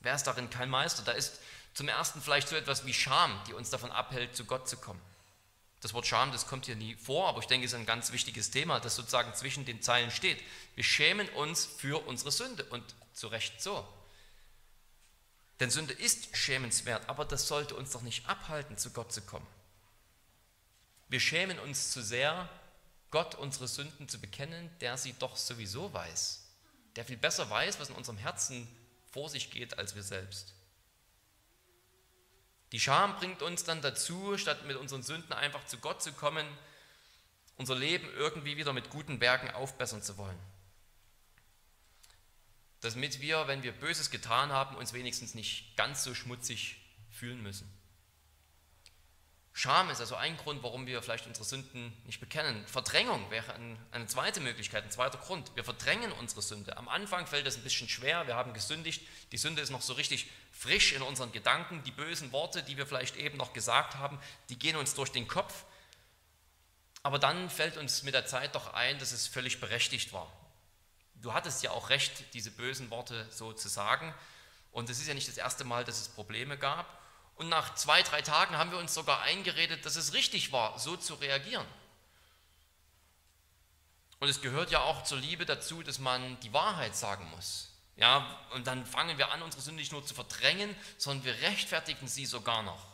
Wer ist darin kein Meister? Da ist zum ersten vielleicht so etwas wie Scham, die uns davon abhält, zu Gott zu kommen. Das Wort Scham, das kommt hier nie vor, aber ich denke, es ist ein ganz wichtiges Thema, das sozusagen zwischen den Zeilen steht. Wir schämen uns für unsere Sünde und zu Recht so. Denn Sünde ist schämenswert, aber das sollte uns doch nicht abhalten, zu Gott zu kommen. Wir schämen uns zu sehr, Gott unsere Sünden zu bekennen, der sie doch sowieso weiß, der viel besser weiß, was in unserem Herzen vor sich geht, als wir selbst. Die Scham bringt uns dann dazu, statt mit unseren Sünden einfach zu Gott zu kommen, unser Leben irgendwie wieder mit guten Werken aufbessern zu wollen. Damit wir, wenn wir Böses getan haben, uns wenigstens nicht ganz so schmutzig fühlen müssen. Scham ist also ein Grund, warum wir vielleicht unsere Sünden nicht bekennen. Verdrängung wäre eine zweite Möglichkeit, ein zweiter Grund. Wir verdrängen unsere Sünde. Am Anfang fällt es ein bisschen schwer, wir haben gesündigt, die Sünde ist noch so richtig frisch in unseren Gedanken, die bösen Worte, die wir vielleicht eben noch gesagt haben, die gehen uns durch den Kopf. Aber dann fällt uns mit der Zeit doch ein, dass es völlig berechtigt war. Du hattest ja auch recht, diese bösen Worte so zu sagen. Und es ist ja nicht das erste Mal, dass es Probleme gab. Und nach zwei, drei Tagen haben wir uns sogar eingeredet, dass es richtig war, so zu reagieren. Und es gehört ja auch zur Liebe dazu, dass man die Wahrheit sagen muss. Ja, und dann fangen wir an, unsere Sünde nicht nur zu verdrängen, sondern wir rechtfertigen sie sogar noch.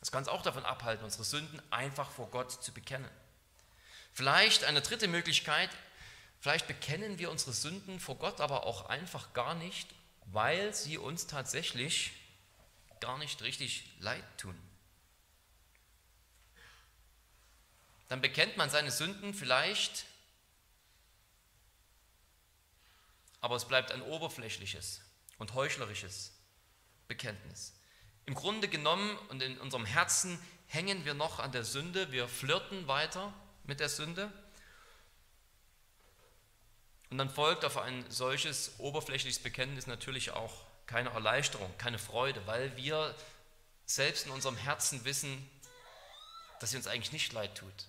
Das kann uns auch davon abhalten, unsere Sünden einfach vor Gott zu bekennen. Vielleicht eine dritte Möglichkeit, vielleicht bekennen wir unsere Sünden vor Gott aber auch einfach gar nicht weil sie uns tatsächlich gar nicht richtig leid tun. Dann bekennt man seine Sünden vielleicht, aber es bleibt ein oberflächliches und heuchlerisches Bekenntnis. Im Grunde genommen und in unserem Herzen hängen wir noch an der Sünde, wir flirten weiter mit der Sünde und dann folgt auf ein solches oberflächliches Bekenntnis natürlich auch keine Erleichterung, keine Freude, weil wir selbst in unserem Herzen wissen, dass sie uns eigentlich nicht leid tut.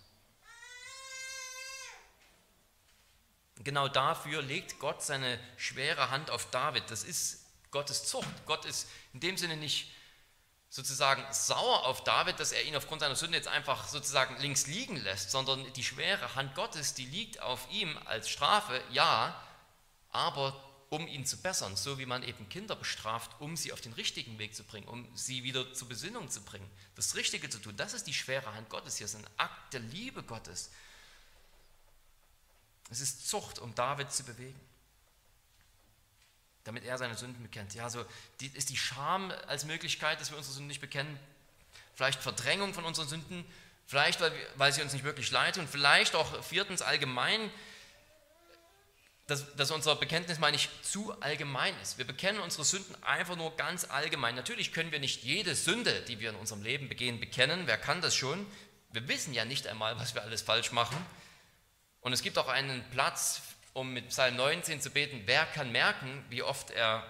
Genau dafür legt Gott seine schwere Hand auf David. Das ist Gottes Zucht. Gott ist in dem Sinne nicht sozusagen sauer auf David, dass er ihn aufgrund seiner Sünde jetzt einfach sozusagen links liegen lässt, sondern die schwere Hand Gottes, die liegt auf ihm als Strafe, ja, aber um ihn zu bessern, so wie man eben Kinder bestraft, um sie auf den richtigen Weg zu bringen, um sie wieder zur Besinnung zu bringen, das Richtige zu tun. Das ist die schwere Hand Gottes hier, ist ein Akt der Liebe Gottes. Es ist Zucht, um David zu bewegen damit er seine Sünden bekennt. Ja, so die, ist die Scham als Möglichkeit, dass wir unsere Sünden nicht bekennen, vielleicht Verdrängung von unseren Sünden, vielleicht weil, weil sie uns nicht wirklich leid tun, vielleicht auch viertens allgemein, dass, dass unser Bekenntnis, meine ich, zu allgemein ist. Wir bekennen unsere Sünden einfach nur ganz allgemein. Natürlich können wir nicht jede Sünde, die wir in unserem Leben begehen, bekennen. Wer kann das schon? Wir wissen ja nicht einmal, was wir alles falsch machen. Und es gibt auch einen Platz um mit Psalm 19 zu beten, wer kann merken, wie oft er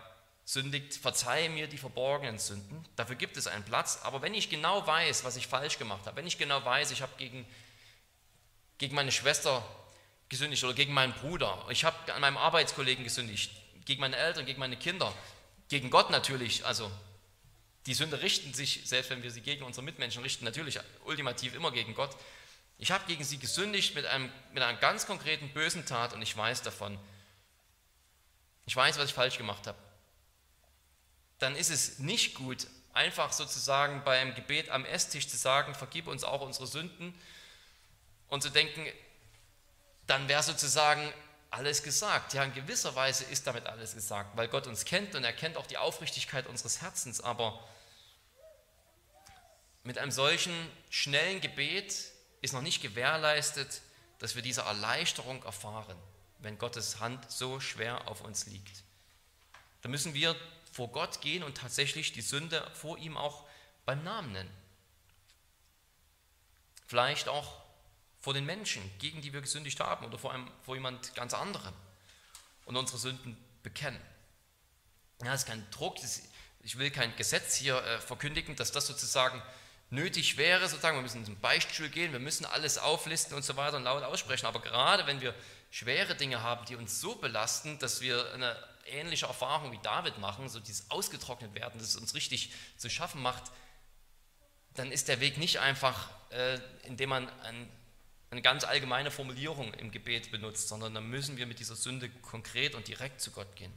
sündigt, verzeihe mir die verborgenen Sünden. Dafür gibt es einen Platz. Aber wenn ich genau weiß, was ich falsch gemacht habe, wenn ich genau weiß, ich habe gegen, gegen meine Schwester gesündigt oder gegen meinen Bruder, ich habe an meinem Arbeitskollegen gesündigt, gegen meine Eltern, gegen meine Kinder, gegen Gott natürlich, also die Sünde richten sich, selbst wenn wir sie gegen unsere Mitmenschen richten, natürlich ultimativ immer gegen Gott. Ich habe gegen sie gesündigt mit, einem, mit einer ganz konkreten bösen Tat und ich weiß davon. Ich weiß, was ich falsch gemacht habe. Dann ist es nicht gut, einfach sozusagen beim Gebet am Esstisch zu sagen, vergib uns auch unsere Sünden und zu denken, dann wäre sozusagen alles gesagt. Ja, in gewisser Weise ist damit alles gesagt, weil Gott uns kennt und er kennt auch die Aufrichtigkeit unseres Herzens, aber mit einem solchen schnellen Gebet ist noch nicht gewährleistet, dass wir diese Erleichterung erfahren, wenn Gottes Hand so schwer auf uns liegt. Da müssen wir vor Gott gehen und tatsächlich die Sünde vor ihm auch beim Namen nennen. Vielleicht auch vor den Menschen, gegen die wir gesündigt haben oder vor, einem, vor jemand ganz anderem und unsere Sünden bekennen. Ja, das ist kein Druck, ich will kein Gesetz hier äh, verkündigen, dass das sozusagen nötig wäre, sozusagen, wir müssen zum Beichtstuhl gehen, wir müssen alles auflisten und so weiter und laut aussprechen. Aber gerade wenn wir schwere Dinge haben, die uns so belasten, dass wir eine ähnliche Erfahrung wie David machen, so dieses ausgetrocknet werden, das uns richtig zu schaffen macht, dann ist der Weg nicht einfach, äh, indem man ein, eine ganz allgemeine Formulierung im Gebet benutzt, sondern dann müssen wir mit dieser Sünde konkret und direkt zu Gott gehen.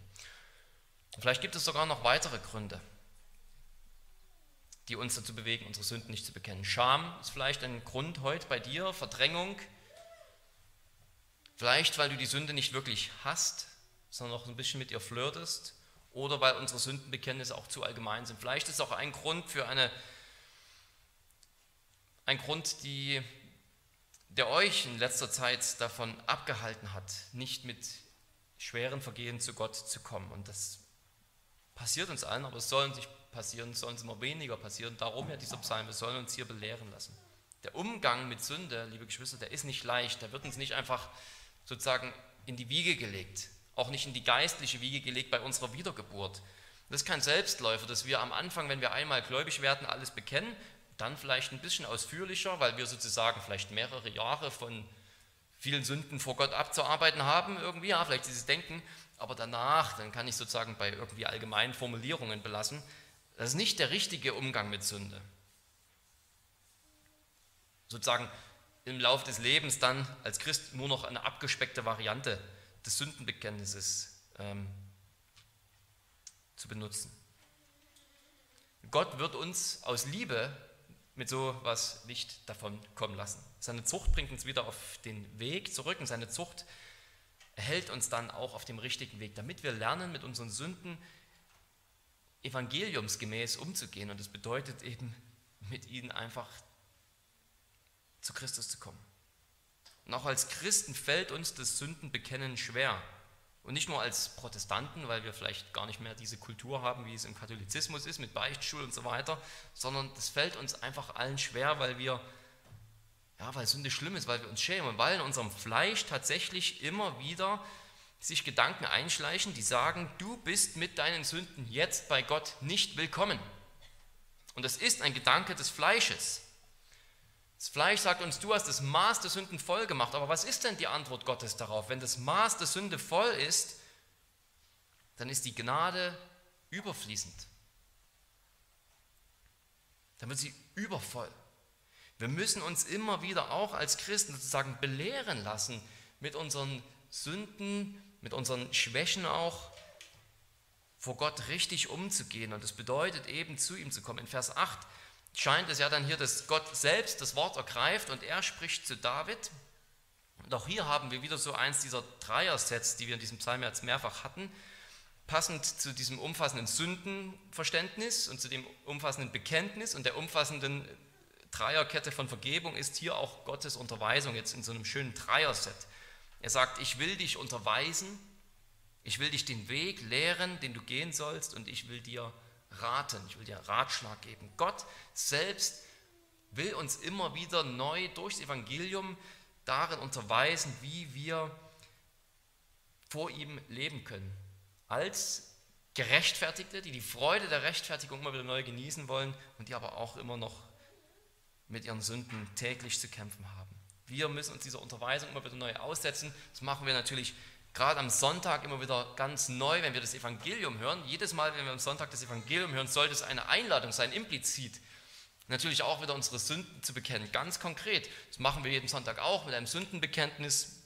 vielleicht gibt es sogar noch weitere Gründe die uns dazu bewegen, unsere Sünden nicht zu bekennen. Scham ist vielleicht ein Grund heute bei dir, Verdrängung. Vielleicht, weil du die Sünde nicht wirklich hast, sondern noch ein bisschen mit ihr flirtest. Oder weil unsere Sündenbekenntnisse auch zu allgemein sind. Vielleicht ist es auch ein Grund für eine, ein Grund, die, der euch in letzter Zeit davon abgehalten hat, nicht mit schweren Vergehen zu Gott zu kommen. Und das passiert uns allen, aber es sollen sich passieren, sollen es immer weniger passieren. Darum ja dieser Psalm, wir sollen uns hier belehren lassen. Der Umgang mit Sünde, liebe Geschwister, der ist nicht leicht. Der wird uns nicht einfach sozusagen in die Wiege gelegt, auch nicht in die geistliche Wiege gelegt bei unserer Wiedergeburt. Das ist kein Selbstläufer, dass wir am Anfang, wenn wir einmal gläubig werden, alles bekennen, dann vielleicht ein bisschen ausführlicher, weil wir sozusagen vielleicht mehrere Jahre von vielen Sünden vor Gott abzuarbeiten haben, irgendwie, ja, vielleicht dieses Denken, aber danach, dann kann ich sozusagen bei irgendwie allgemeinen Formulierungen belassen, das ist nicht der richtige Umgang mit Sünde. Sozusagen im Lauf des Lebens dann als Christ nur noch eine abgespeckte Variante des Sündenbekenntnisses ähm, zu benutzen. Gott wird uns aus Liebe mit so was nicht davon kommen lassen. Seine Zucht bringt uns wieder auf den Weg zurück und seine Zucht hält uns dann auch auf dem richtigen Weg, damit wir lernen, mit unseren Sünden evangeliumsgemäß umzugehen. Und das bedeutet eben, mit ihnen einfach zu Christus zu kommen. Und auch als Christen fällt uns das Sündenbekennen schwer. Und nicht nur als Protestanten, weil wir vielleicht gar nicht mehr diese Kultur haben, wie es im Katholizismus ist, mit Beichtstuhl und so weiter, sondern das fällt uns einfach allen schwer, weil wir, ja, weil Sünde schlimm ist, weil wir uns schämen und weil in unserem Fleisch tatsächlich immer wieder sich Gedanken einschleichen, die sagen, du bist mit deinen Sünden jetzt bei Gott nicht willkommen. Und das ist ein Gedanke des Fleisches. Das Fleisch sagt uns, du hast das Maß der Sünden voll gemacht. Aber was ist denn die Antwort Gottes darauf? Wenn das Maß der Sünde voll ist, dann ist die Gnade überfließend. Dann wird sie übervoll. Wir müssen uns immer wieder auch als Christen sozusagen belehren lassen mit unseren Sünden, mit unseren Schwächen auch vor Gott richtig umzugehen. Und das bedeutet eben, zu ihm zu kommen. In Vers 8 scheint es ja dann hier, dass Gott selbst das Wort ergreift und er spricht zu David. Und auch hier haben wir wieder so eins dieser Dreier-Sets, die wir in diesem Psalm jetzt mehrfach hatten, passend zu diesem umfassenden Sündenverständnis und zu dem umfassenden Bekenntnis und der umfassenden Dreierkette von Vergebung ist hier auch Gottes Unterweisung jetzt in so einem schönen Dreier-Set. Er sagt, ich will dich unterweisen, ich will dich den Weg lehren, den du gehen sollst und ich will dir raten, ich will dir Ratschlag geben. Gott selbst will uns immer wieder neu durchs Evangelium darin unterweisen, wie wir vor ihm leben können. Als Gerechtfertigte, die die Freude der Rechtfertigung immer wieder neu genießen wollen und die aber auch immer noch mit ihren Sünden täglich zu kämpfen haben. Wir müssen uns dieser Unterweisung immer wieder neu aussetzen. Das machen wir natürlich gerade am Sonntag immer wieder ganz neu, wenn wir das Evangelium hören. Jedes Mal, wenn wir am Sonntag das Evangelium hören, sollte es eine Einladung sein, implizit. Natürlich auch wieder unsere Sünden zu bekennen, ganz konkret. Das machen wir jeden Sonntag auch mit einem Sündenbekenntnis,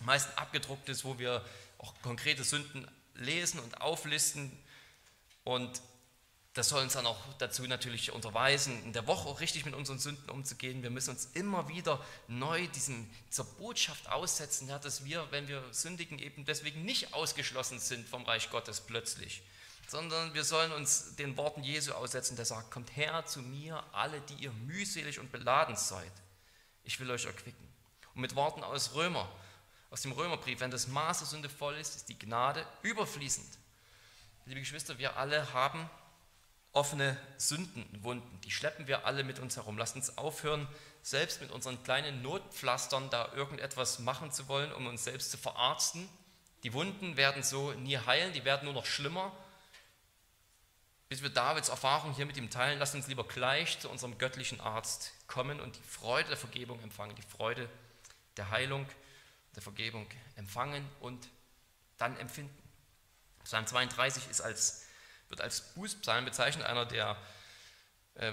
meist abgedrucktes, wo wir auch konkrete Sünden lesen und auflisten. Und das soll uns dann auch dazu natürlich unterweisen, in der Woche auch richtig mit unseren Sünden umzugehen. Wir müssen uns immer wieder neu diesem, dieser Botschaft aussetzen, ja, dass wir, wenn wir sündigen, eben deswegen nicht ausgeschlossen sind vom Reich Gottes plötzlich, sondern wir sollen uns den Worten Jesu aussetzen, der sagt, kommt her zu mir, alle, die ihr mühselig und beladen seid. Ich will euch erquicken. Und mit Worten aus Römer, aus dem Römerbrief, wenn das Maß der Sünde voll ist, ist die Gnade überfließend. Liebe Geschwister, wir alle haben offene Sündenwunden, die schleppen wir alle mit uns herum. Lasst uns aufhören, selbst mit unseren kleinen Notpflastern da irgendetwas machen zu wollen, um uns selbst zu verarzten. Die Wunden werden so nie heilen, die werden nur noch schlimmer. Bis wir Davids Erfahrung hier mit ihm teilen, lasst uns lieber gleich zu unserem göttlichen Arzt kommen und die Freude der Vergebung empfangen, die Freude der Heilung, der Vergebung empfangen und dann empfinden. Psalm 32 ist als wird als Bußpsalm bezeichnet, einer der, äh,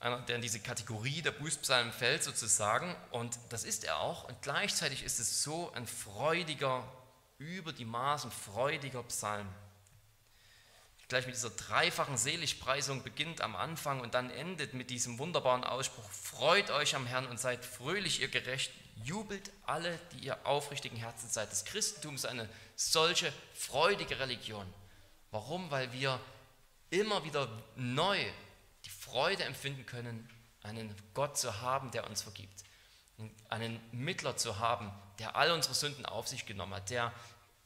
einer, der in diese Kategorie der Bußpsalmen fällt sozusagen. Und das ist er auch. Und gleichzeitig ist es so ein freudiger, über die Maßen freudiger Psalm. Gleich mit dieser dreifachen Seligpreisung beginnt am Anfang und dann endet mit diesem wunderbaren Ausspruch, freut euch am Herrn und seid fröhlich, ihr Gerecht, jubelt alle, die ihr aufrichtigen Herzen seid. Das Christentum ist eine solche freudige Religion. Warum? Weil wir immer wieder neu die Freude empfinden können, einen Gott zu haben, der uns vergibt. Einen Mittler zu haben, der all unsere Sünden auf sich genommen hat, der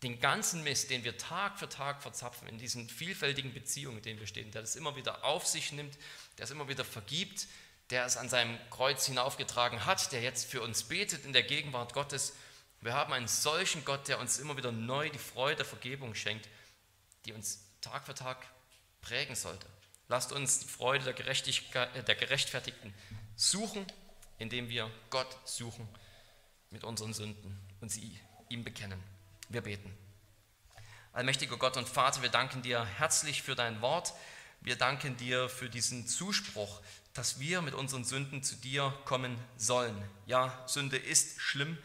den ganzen Mist, den wir Tag für Tag verzapfen, in diesen vielfältigen Beziehungen, in denen wir stehen, der das immer wieder auf sich nimmt, der es immer wieder vergibt, der es an seinem Kreuz hinaufgetragen hat, der jetzt für uns betet in der Gegenwart Gottes. Wir haben einen solchen Gott, der uns immer wieder neu die Freude der Vergebung schenkt die uns Tag für Tag prägen sollte. Lasst uns die Freude der, Gerechtigkeit, äh, der Gerechtfertigten suchen, indem wir Gott suchen mit unseren Sünden und sie ihm bekennen. Wir beten. Allmächtiger Gott und Vater, wir danken dir herzlich für dein Wort. Wir danken dir für diesen Zuspruch, dass wir mit unseren Sünden zu dir kommen sollen. Ja, Sünde ist schlimm,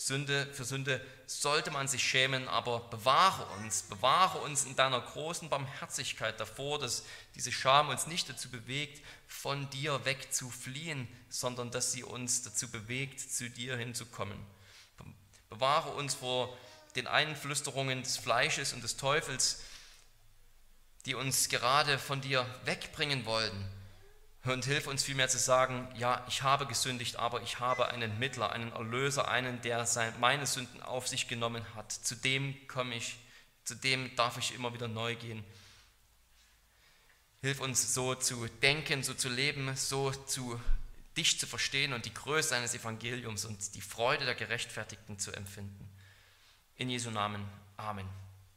Sünde für Sünde sollte man sich schämen, aber bewahre uns, bewahre uns in deiner großen Barmherzigkeit davor, dass diese Scham uns nicht dazu bewegt, von dir wegzufliehen, sondern dass sie uns dazu bewegt, zu dir hinzukommen. Bewahre uns vor den Einflüsterungen des Fleisches und des Teufels, die uns gerade von dir wegbringen wollen und hilf uns vielmehr zu sagen, ja, ich habe gesündigt, aber ich habe einen Mittler, einen Erlöser, einen, der meine Sünden auf sich genommen hat. Zu dem komme ich, zu dem darf ich immer wieder neu gehen. Hilf uns so zu denken, so zu leben, so zu dich zu verstehen und die Größe eines Evangeliums und die Freude der Gerechtfertigten zu empfinden. In Jesu Namen. Amen.